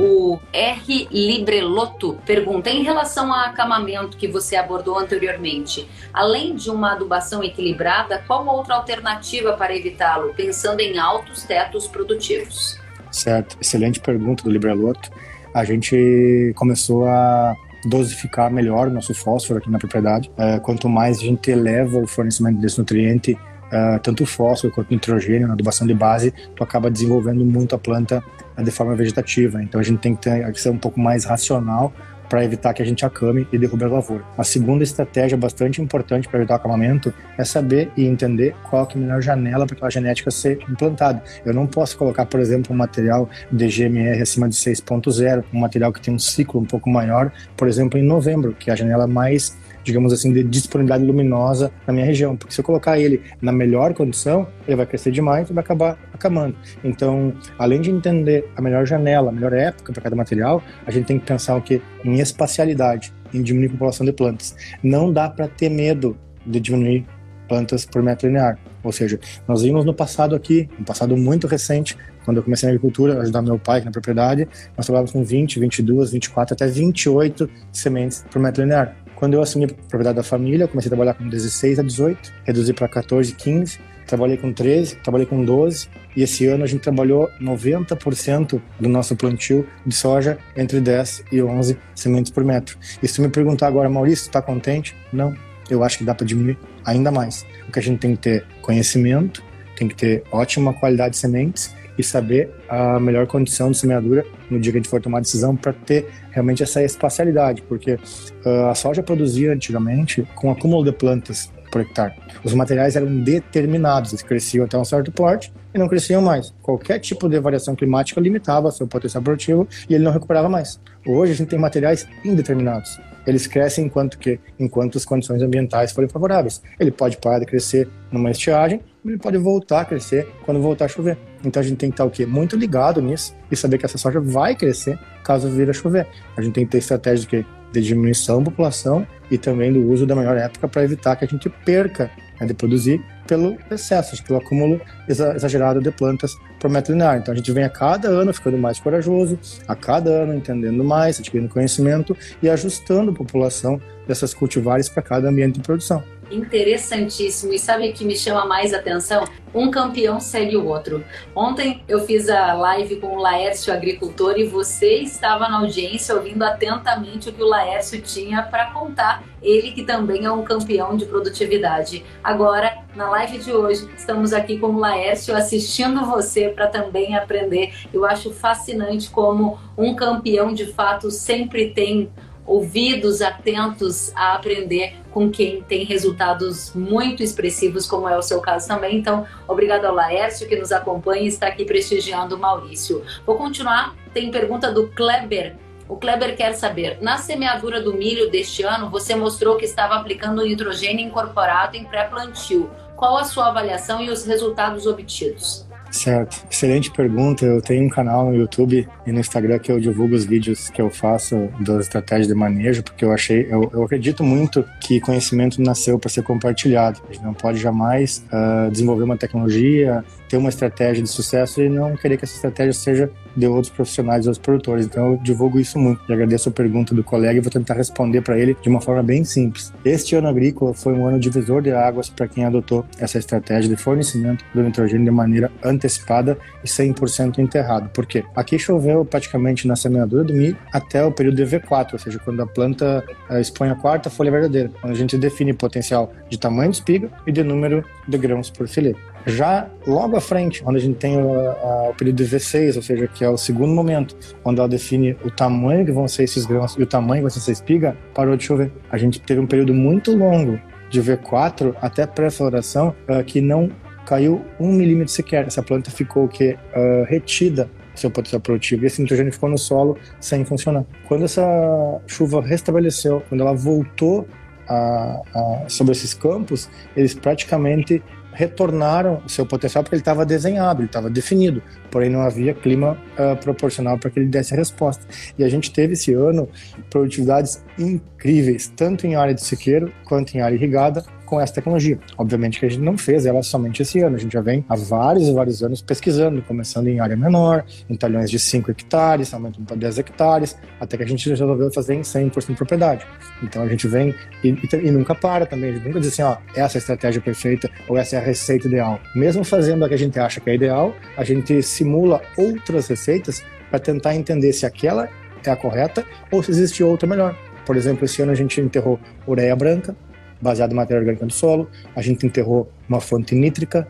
O R. Librelotto pergunta: em relação ao acamamento que você abordou anteriormente, além de uma adubação equilibrada, qual outra alternativa para evitá-lo, pensando em altos tetos produtivos? Certo, excelente pergunta do Librelotto. A gente começou a dosificar melhor o nosso fósforo aqui na propriedade. É, quanto mais a gente eleva o fornecimento desse nutriente, uh, tanto fósforo quanto nitrogênio na adubação de base, tu acaba desenvolvendo muito a planta uh, de forma vegetativa. Então a gente tem que, ter, que ser um pouco mais racional para evitar que a gente acame e derrube a lavoura. A segunda estratégia bastante importante para evitar o acamamento é saber e entender qual é a melhor janela para aquela genética ser implantada. Eu não posso colocar, por exemplo, um material de GMR acima de 6.0, um material que tem um ciclo um pouco maior, por exemplo, em novembro, que é a janela mais digamos assim, de disponibilidade luminosa na minha região. Porque se eu colocar ele na melhor condição, ele vai crescer demais e vai acabar acabando. Então, além de entender a melhor janela, a melhor época para cada material, a gente tem que pensar o que em espacialidade, em diminuir a população de plantas. Não dá para ter medo de diminuir plantas por metro linear. Ou seja, nós vimos no passado aqui, no passado muito recente, quando eu comecei na agricultura, ajudar meu pai na propriedade, nós trabalhávamos com 20, 22, 24, até 28 sementes por metro linear. Quando eu assumi a propriedade da família, eu comecei a trabalhar com 16 a 18, reduzi para 14, 15, trabalhei com 13, trabalhei com 12, e esse ano a gente trabalhou 90% do nosso plantio de soja entre 10 e 11 sementes por metro. E se tu me perguntar agora, Maurício, está contente? Não, eu acho que dá para diminuir ainda mais. O que a gente tem que ter conhecimento, tem que ter ótima qualidade de sementes e saber a melhor condição de semeadura no dia que a gente for tomar a decisão para ter realmente essa espacialidade, porque uh, a soja produzia antigamente com acúmulo de plantas por hectare. Os materiais eram determinados, eles cresciam até um certo porte e não cresciam mais. Qualquer tipo de variação climática limitava seu potencial produtivo e ele não recuperava mais. Hoje a gente tem materiais indeterminados eles crescem enquanto que enquanto as condições ambientais forem favoráveis. Ele pode parar de crescer numa estiagem, ele pode voltar a crescer quando voltar a chover. Então a gente tem que estar o quê? Muito ligado nisso e saber que essa soja vai crescer caso vir a chover. A gente tem que ter estratégia de? De diminuição da população e também do uso da melhor época para evitar que a gente perca né, de produzir pelo excesso, pelo acúmulo exagerado de plantas por metro linear. Então a gente vem a cada ano ficando mais corajoso, a cada ano entendendo mais, adquirindo conhecimento e ajustando a população dessas cultivares para cada ambiente de produção interessantíssimo. E sabe o que me chama mais atenção? Um campeão segue o outro. Ontem eu fiz a live com o Laércio Agricultor e você estava na audiência ouvindo atentamente o que o Laércio tinha para contar. Ele que também é um campeão de produtividade. Agora, na live de hoje, estamos aqui com o Laércio assistindo você para também aprender. Eu acho fascinante como um campeão de fato sempre tem ouvidos atentos a aprender com quem tem resultados muito expressivos, como é o seu caso também. Então, obrigado ao Laércio que nos acompanha e está aqui prestigiando o Maurício. Vou continuar. Tem pergunta do Kleber. O Kleber quer saber: na semeadura do milho deste ano, você mostrou que estava aplicando nitrogênio incorporado em pré-plantio. Qual a sua avaliação e os resultados obtidos? Certo, excelente pergunta. Eu tenho um canal no YouTube e no Instagram que eu divulgo os vídeos que eu faço das estratégias de manejo, porque eu achei, eu, eu acredito muito que conhecimento nasceu para ser compartilhado. A gente não pode jamais uh, desenvolver uma tecnologia, ter uma estratégia de sucesso e não querer que essa estratégia seja de outros profissionais, outros produtores. Então eu divulgo isso muito. E agradeço a pergunta do colega e vou tentar responder para ele de uma forma bem simples. Este ano agrícola foi um ano divisor de águas para quem adotou essa estratégia de fornecimento do nitrogênio de maneira antecipada e 100% enterrado. Por quê? Aqui choveu praticamente na semeadura do milho até o período de V4, ou seja, quando a planta uh, expõe a quarta folha verdadeira, quando a gente define potencial de tamanho de espiga e de número de grãos por filete. Já logo à frente, onde a gente tem o, a, o período de V6, ou seja, que é o segundo momento, onde ela define o tamanho que vão ser esses grãos e o tamanho que vai ser essa espiga, parou de chover. A gente teve um período muito longo de V4 até pré-floração uh, que não caiu um milímetro sequer. Essa planta ficou que uh, retida seu potencial produtivo e esse nitrogênio ficou no solo sem funcionar. Quando essa chuva restabeleceu, quando ela voltou a, a, sobre esses campos, eles praticamente retornaram o seu potencial porque ele estava desenhado, ele estava definido, porém não havia clima uh, proporcional para que ele desse a resposta. E a gente teve esse ano produtividades incríveis, tanto em área de sequeiro quanto em área irrigada, com essa tecnologia. Obviamente que a gente não fez ela somente esse ano, a gente já vem há vários e vários anos pesquisando, começando em área menor, em talhões de 5 hectares, aumentando para 10 hectares, até que a gente resolveu fazer em 100% de propriedade. Então a gente vem e, e, e, nunca para também, a gente nunca diz assim, ó, essa é a estratégia perfeita ou essa é a receita ideal. Mesmo fazendo a que a gente acha que é ideal, a gente simula outras receitas para tentar entender se aquela é a correta ou se existe outra melhor. Por exemplo, esse ano a gente enterrou ureia branca, baseado em matéria orgânica do solo, a gente enterrou uma fonte nítrica,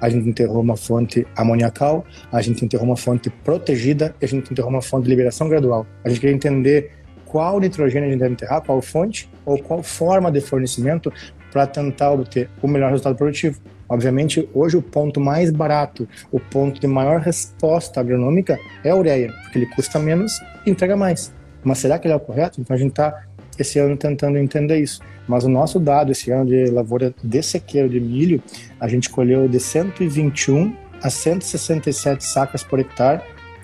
a gente enterrou uma fonte amoniacal, a gente enterrou uma fonte protegida e a gente enterrou uma fonte de liberação gradual. A gente queria entender qual nitrogênio a gente deve enterrar, qual fonte ou qual forma de fornecimento para tentar obter o melhor resultado produtivo. Obviamente, hoje o ponto mais barato, o ponto de maior resposta agronômica é a ureia, porque ele custa menos e entrega mais. Mas será que ele é o correto? Então a gente está esse ano tentando entender isso. Mas o nosso dado esse ano de lavoura de sequeiro de milho, a gente colheu de 121 a 167 sacas por hectare,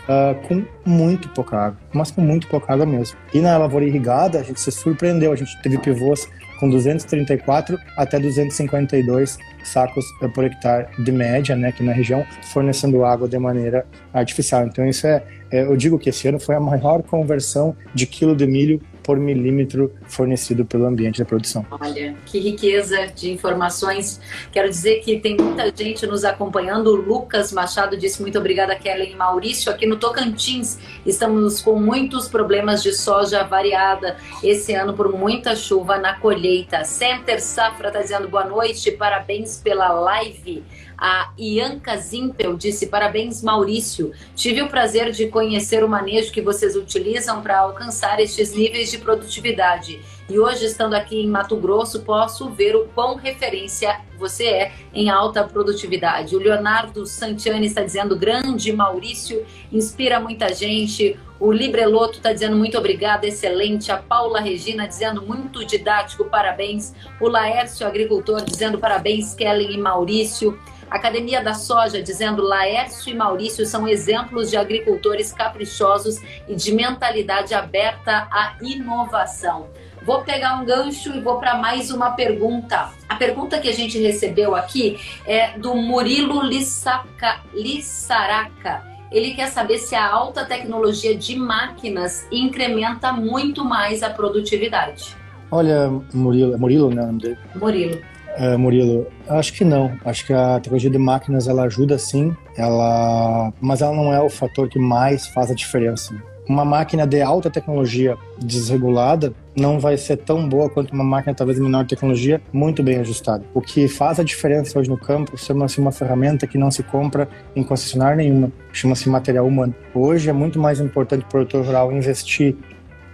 uh, com muito pouca água, mas com muito pouca água mesmo. E na lavoura irrigada, a gente se surpreendeu, a gente teve pivôs com 234 até 252 sacos eh, por hectare de média, né, aqui na região, fornecendo água de maneira artificial. Então isso é, é eu digo que esse ano foi a maior conversão de quilo de milho por milímetro fornecido pelo ambiente da produção. Olha, que riqueza de informações. Quero dizer que tem muita gente nos acompanhando. O Lucas Machado disse muito obrigada, Kellen e Maurício. Aqui no Tocantins, estamos com muitos problemas de soja variada esse ano por muita chuva na colheita. Center Safra está dizendo boa noite, parabéns pela live. A Ianca Zimpel disse: Parabéns, Maurício. Tive o prazer de conhecer o manejo que vocês utilizam para alcançar estes níveis de produtividade. E hoje, estando aqui em Mato Grosso, posso ver o quão referência você é em alta produtividade. O Leonardo Santiani está dizendo: grande Maurício, inspira muita gente. O Libreloto está dizendo muito obrigada, excelente. A Paula Regina dizendo muito didático, parabéns. O Laércio Agricultor dizendo parabéns, Kellen e Maurício. Academia da Soja dizendo Laércio e Maurício são exemplos de agricultores caprichosos e de mentalidade aberta à inovação. Vou pegar um gancho e vou para mais uma pergunta. A pergunta que a gente recebeu aqui é do Murilo Lissaka, Lissaraca. Ele quer saber se a alta tecnologia de máquinas incrementa muito mais a produtividade. Olha, Murilo, Murilo, né? Murilo. É, Murilo, acho que não. Acho que a tecnologia de máquinas ela ajuda sim, ela, mas ela não é o fator que mais faz a diferença. Uma máquina de alta tecnologia desregulada não vai ser tão boa quanto uma máquina talvez de menor tecnologia muito bem ajustada. O que faz a diferença hoje no campo chama-se uma ferramenta que não se compra em concessionária nenhuma, chama-se material humano. Hoje é muito mais importante o produtor rural investir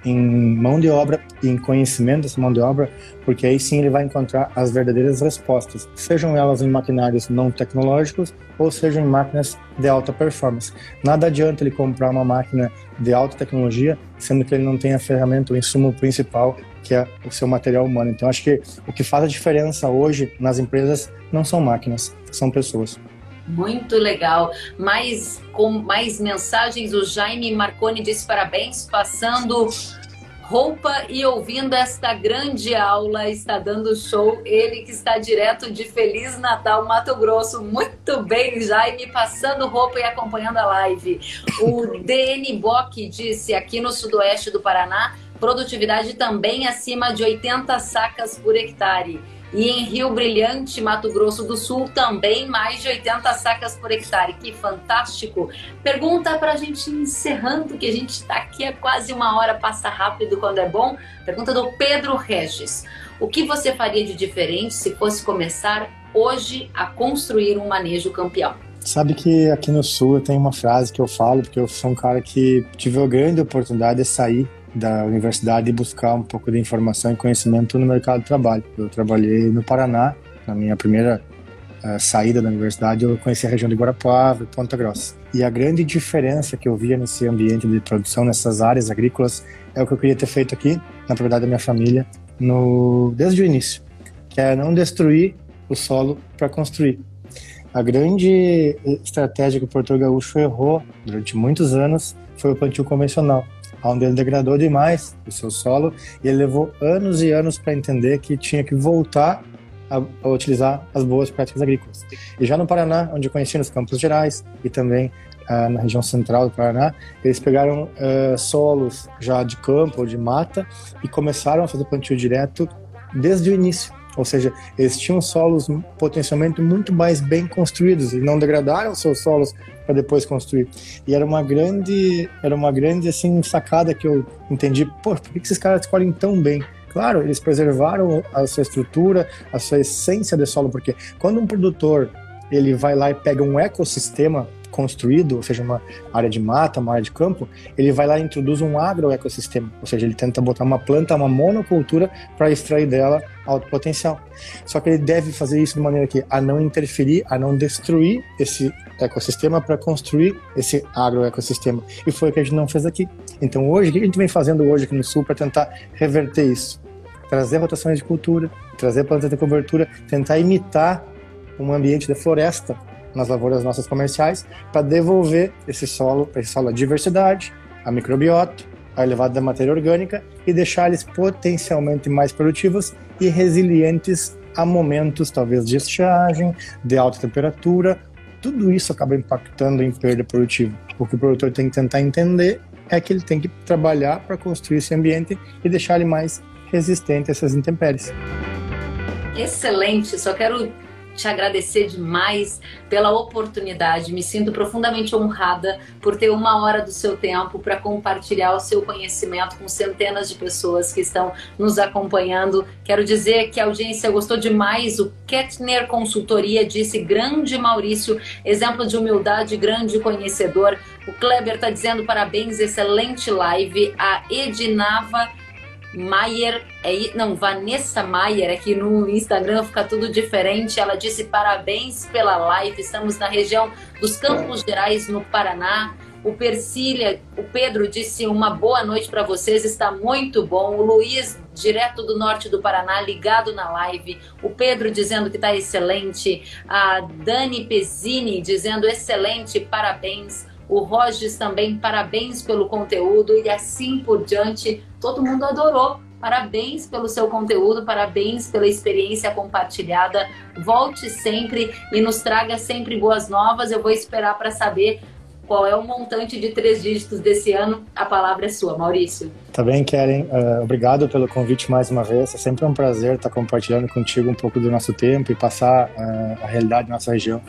em mão de obra em conhecimento dessa mão de obra, porque aí sim ele vai encontrar as verdadeiras respostas, sejam elas em maquinários não tecnológicos ou sejam em máquinas de alta performance. Nada adianta ele comprar uma máquina de alta tecnologia, sendo que ele não tem a ferramenta, o insumo principal, que é o seu material humano. Então acho que o que faz a diferença hoje nas empresas não são máquinas, são pessoas. Muito legal. Mais, com mais mensagens, o Jaime Marconi disse parabéns, passando roupa e ouvindo esta grande aula, está dando show. Ele que está direto de Feliz Natal, Mato Grosso. Muito bem, Jaime, passando roupa e acompanhando a live. O (laughs) DN Bock disse aqui no sudoeste do Paraná, produtividade também acima de 80 sacas por hectare. E em Rio Brilhante, Mato Grosso do Sul, também mais de 80 sacas por hectare. Que fantástico! Pergunta para a gente encerrando, que a gente está aqui há quase uma hora, passa rápido quando é bom. Pergunta do Pedro Regis. O que você faria de diferente se fosse começar hoje a construir um manejo campeão? Sabe que aqui no Sul eu tenho uma frase que eu falo, porque eu sou um cara que tive a grande oportunidade de sair da universidade e buscar um pouco de informação e conhecimento no mercado de trabalho. Eu trabalhei no Paraná, na minha primeira uh, saída da universidade, eu conheci a região de Guarapuava e Ponta Grossa. E a grande diferença que eu via nesse ambiente de produção, nessas áreas agrícolas, é o que eu queria ter feito aqui, na propriedade da minha família, no, desde o início, que é não destruir o solo para construir. A grande estratégia que o Porto Gaúcho errou durante muitos anos foi o plantio convencional onde ele degradou demais o seu solo e ele levou anos e anos para entender que tinha que voltar a, a, utilizar as boas práticas agrícolas. E já no Paraná, onde eu conheci nos Campos Gerais e também uh, na região central do Paraná, eles pegaram uh, solos já de campo ou de mata e começaram a fazer plantio direto desde o início. Ou seja, eles tinham solos potencialmente muito mais bem construídos e não degradaram seus solos para depois construir. E era uma grande, era uma grande assim sacada que eu entendi. Pô, por que esses caras escolhem tão bem? Claro, eles preservaram a sua estrutura, a sua essência de solo, porque quando um produtor ele vai lá e pega um ecossistema construído, ou seja, uma área de mata, uma área de campo, ele vai lá e introduz um agroecossistema, ou seja, ele tenta botar uma planta, uma monocultura, para extrair dela alto potencial. Só que ele deve fazer isso de maneira que a não interferir, a não destruir esse ecossistema para construir esse agroecossistema. E foi o que a gente não fez aqui. Então hoje, o que a gente vem fazendo hoje aqui no Sul para tentar reverter isso? Trazer rotações de cultura, trazer plantas de cobertura, tentar imitar um ambiente de floresta nas lavouras nossas comerciais para devolver esse solo, esse solo a diversidade, a microbiota, a elevada da matéria orgânica e deixar eles potencialmente mais produtivos e resilientes a momentos talvez de estiagem, de alta temperatura. Tudo isso acaba impactando em perda produtiva. O que o produtor tem que tentar entender é que ele tem que trabalhar para construir esse ambiente e deixar ele mais resistente a essas intempéries. Excelente, só quero te agradecer demais pela oportunidade. Me sinto profundamente honrada por ter uma hora do seu tempo para compartilhar o seu conhecimento com centenas de pessoas que estão nos acompanhando. Quero dizer que a audiência gostou demais. O Kettner Consultoria disse grande Maurício, exemplo de humildade, grande conhecedor. O Kleber está dizendo parabéns, excelente live. A Edinava Maier, é, não, Vanessa Maier, aqui no Instagram fica tudo diferente. Ela disse parabéns pela live. Estamos na região dos Campos Gerais, no Paraná. O Persília, o Pedro disse uma boa noite para vocês, está muito bom. O Luiz, direto do norte do Paraná, ligado na live. O Pedro dizendo que está excelente. A Dani Pezzini dizendo excelente, parabéns. O Rogers também, parabéns pelo conteúdo e assim por diante. Todo mundo adorou. Parabéns pelo seu conteúdo, parabéns pela experiência compartilhada. Volte sempre e nos traga sempre boas novas. Eu vou esperar para saber qual é o montante de três dígitos desse ano. A palavra é sua, Maurício. Tá bem, Karen. Uh, obrigado pelo convite mais uma vez. É sempre um prazer estar compartilhando contigo um pouco do nosso tempo e passar uh, a realidade da nossa região.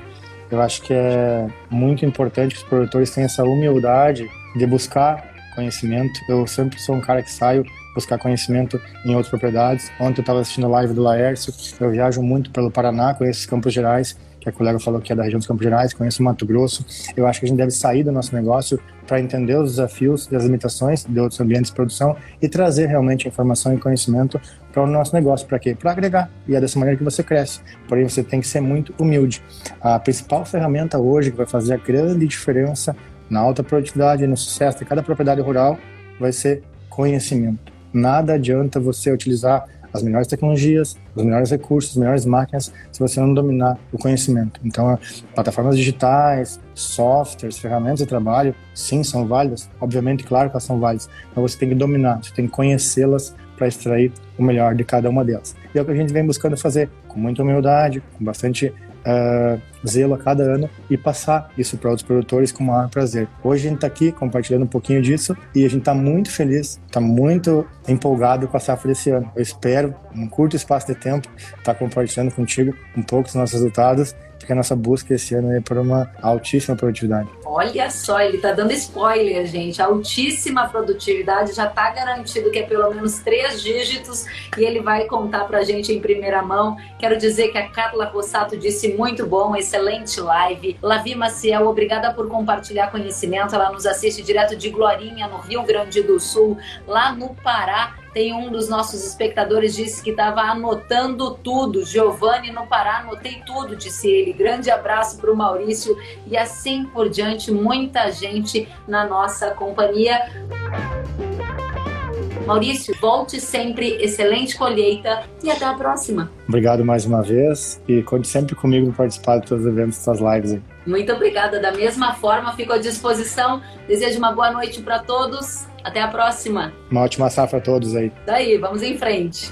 Eu acho que é muito importante que os produtores tenham essa humildade de buscar conhecimento. Eu sempre sou um cara que saio buscar conhecimento em outras propriedades. Ontem eu estava assistindo a live do Laércio, eu viajo muito pelo Paraná, conheço os Campos Gerais, que a colega falou que é da região dos Campos Gerais, conheço o Mato Grosso. Eu acho que a gente deve sair do nosso negócio para entender os desafios e as limitações de outros ambientes de produção e trazer realmente informação e conhecimento para o nosso negócio. Para quê? Para agregar. E é dessa maneira que você cresce. Porém, você tem que ser muito humilde. A principal ferramenta hoje que vai fazer a grande diferença na alta produtividade e no sucesso de cada propriedade rural vai ser conhecimento. Nada adianta você utilizar as melhores tecnologias, os melhores recursos, as melhores máquinas, se você não dominar o conhecimento. Então, plataformas digitais, softwares, ferramentas de trabalho, sim, são válidas. Obviamente, claro que elas são válidas, mas você tem que dominar, você tem que conhecê-las para extrair o melhor de cada uma delas. E é o que a gente vem buscando fazer, com muita humildade, com bastante uh, zelo a cada ano e passar isso para outros produtores com o maior prazer. Hoje a gente está aqui compartilhando um pouquinho disso e a gente está muito feliz, está muito empolgado com a safra desse ano. Eu espero, num curto espaço de tempo, estar tá compartilhando contigo um pouco dos nossos resultados porque a nossa busca esse ano é por uma altíssima produtividade. Olha só, ele está dando spoiler, gente. Altíssima produtividade já está garantido que é pelo menos três dígitos e ele vai contar para a gente em primeira mão. Quero dizer que a Carla Rossato disse muito bom, excelente live. Lavi Maciel, obrigada por compartilhar conhecimento. Ela nos assiste direto de Glorinha, no Rio Grande do Sul, lá no Pará tem um dos nossos espectadores disse que estava anotando tudo. Giovanni no Pará, anotei tudo, disse ele. Grande abraço para o Maurício e assim por diante, muita gente na nossa companhia. Maurício, volte sempre, excelente colheita e até a próxima. Obrigado mais uma vez e conte sempre comigo para participar de todos os eventos, das lives aí. Muito obrigada. Da mesma forma, fico à disposição. Desejo uma boa noite para todos. Até a próxima. Uma ótima safra a todos aí. Daí, vamos em frente.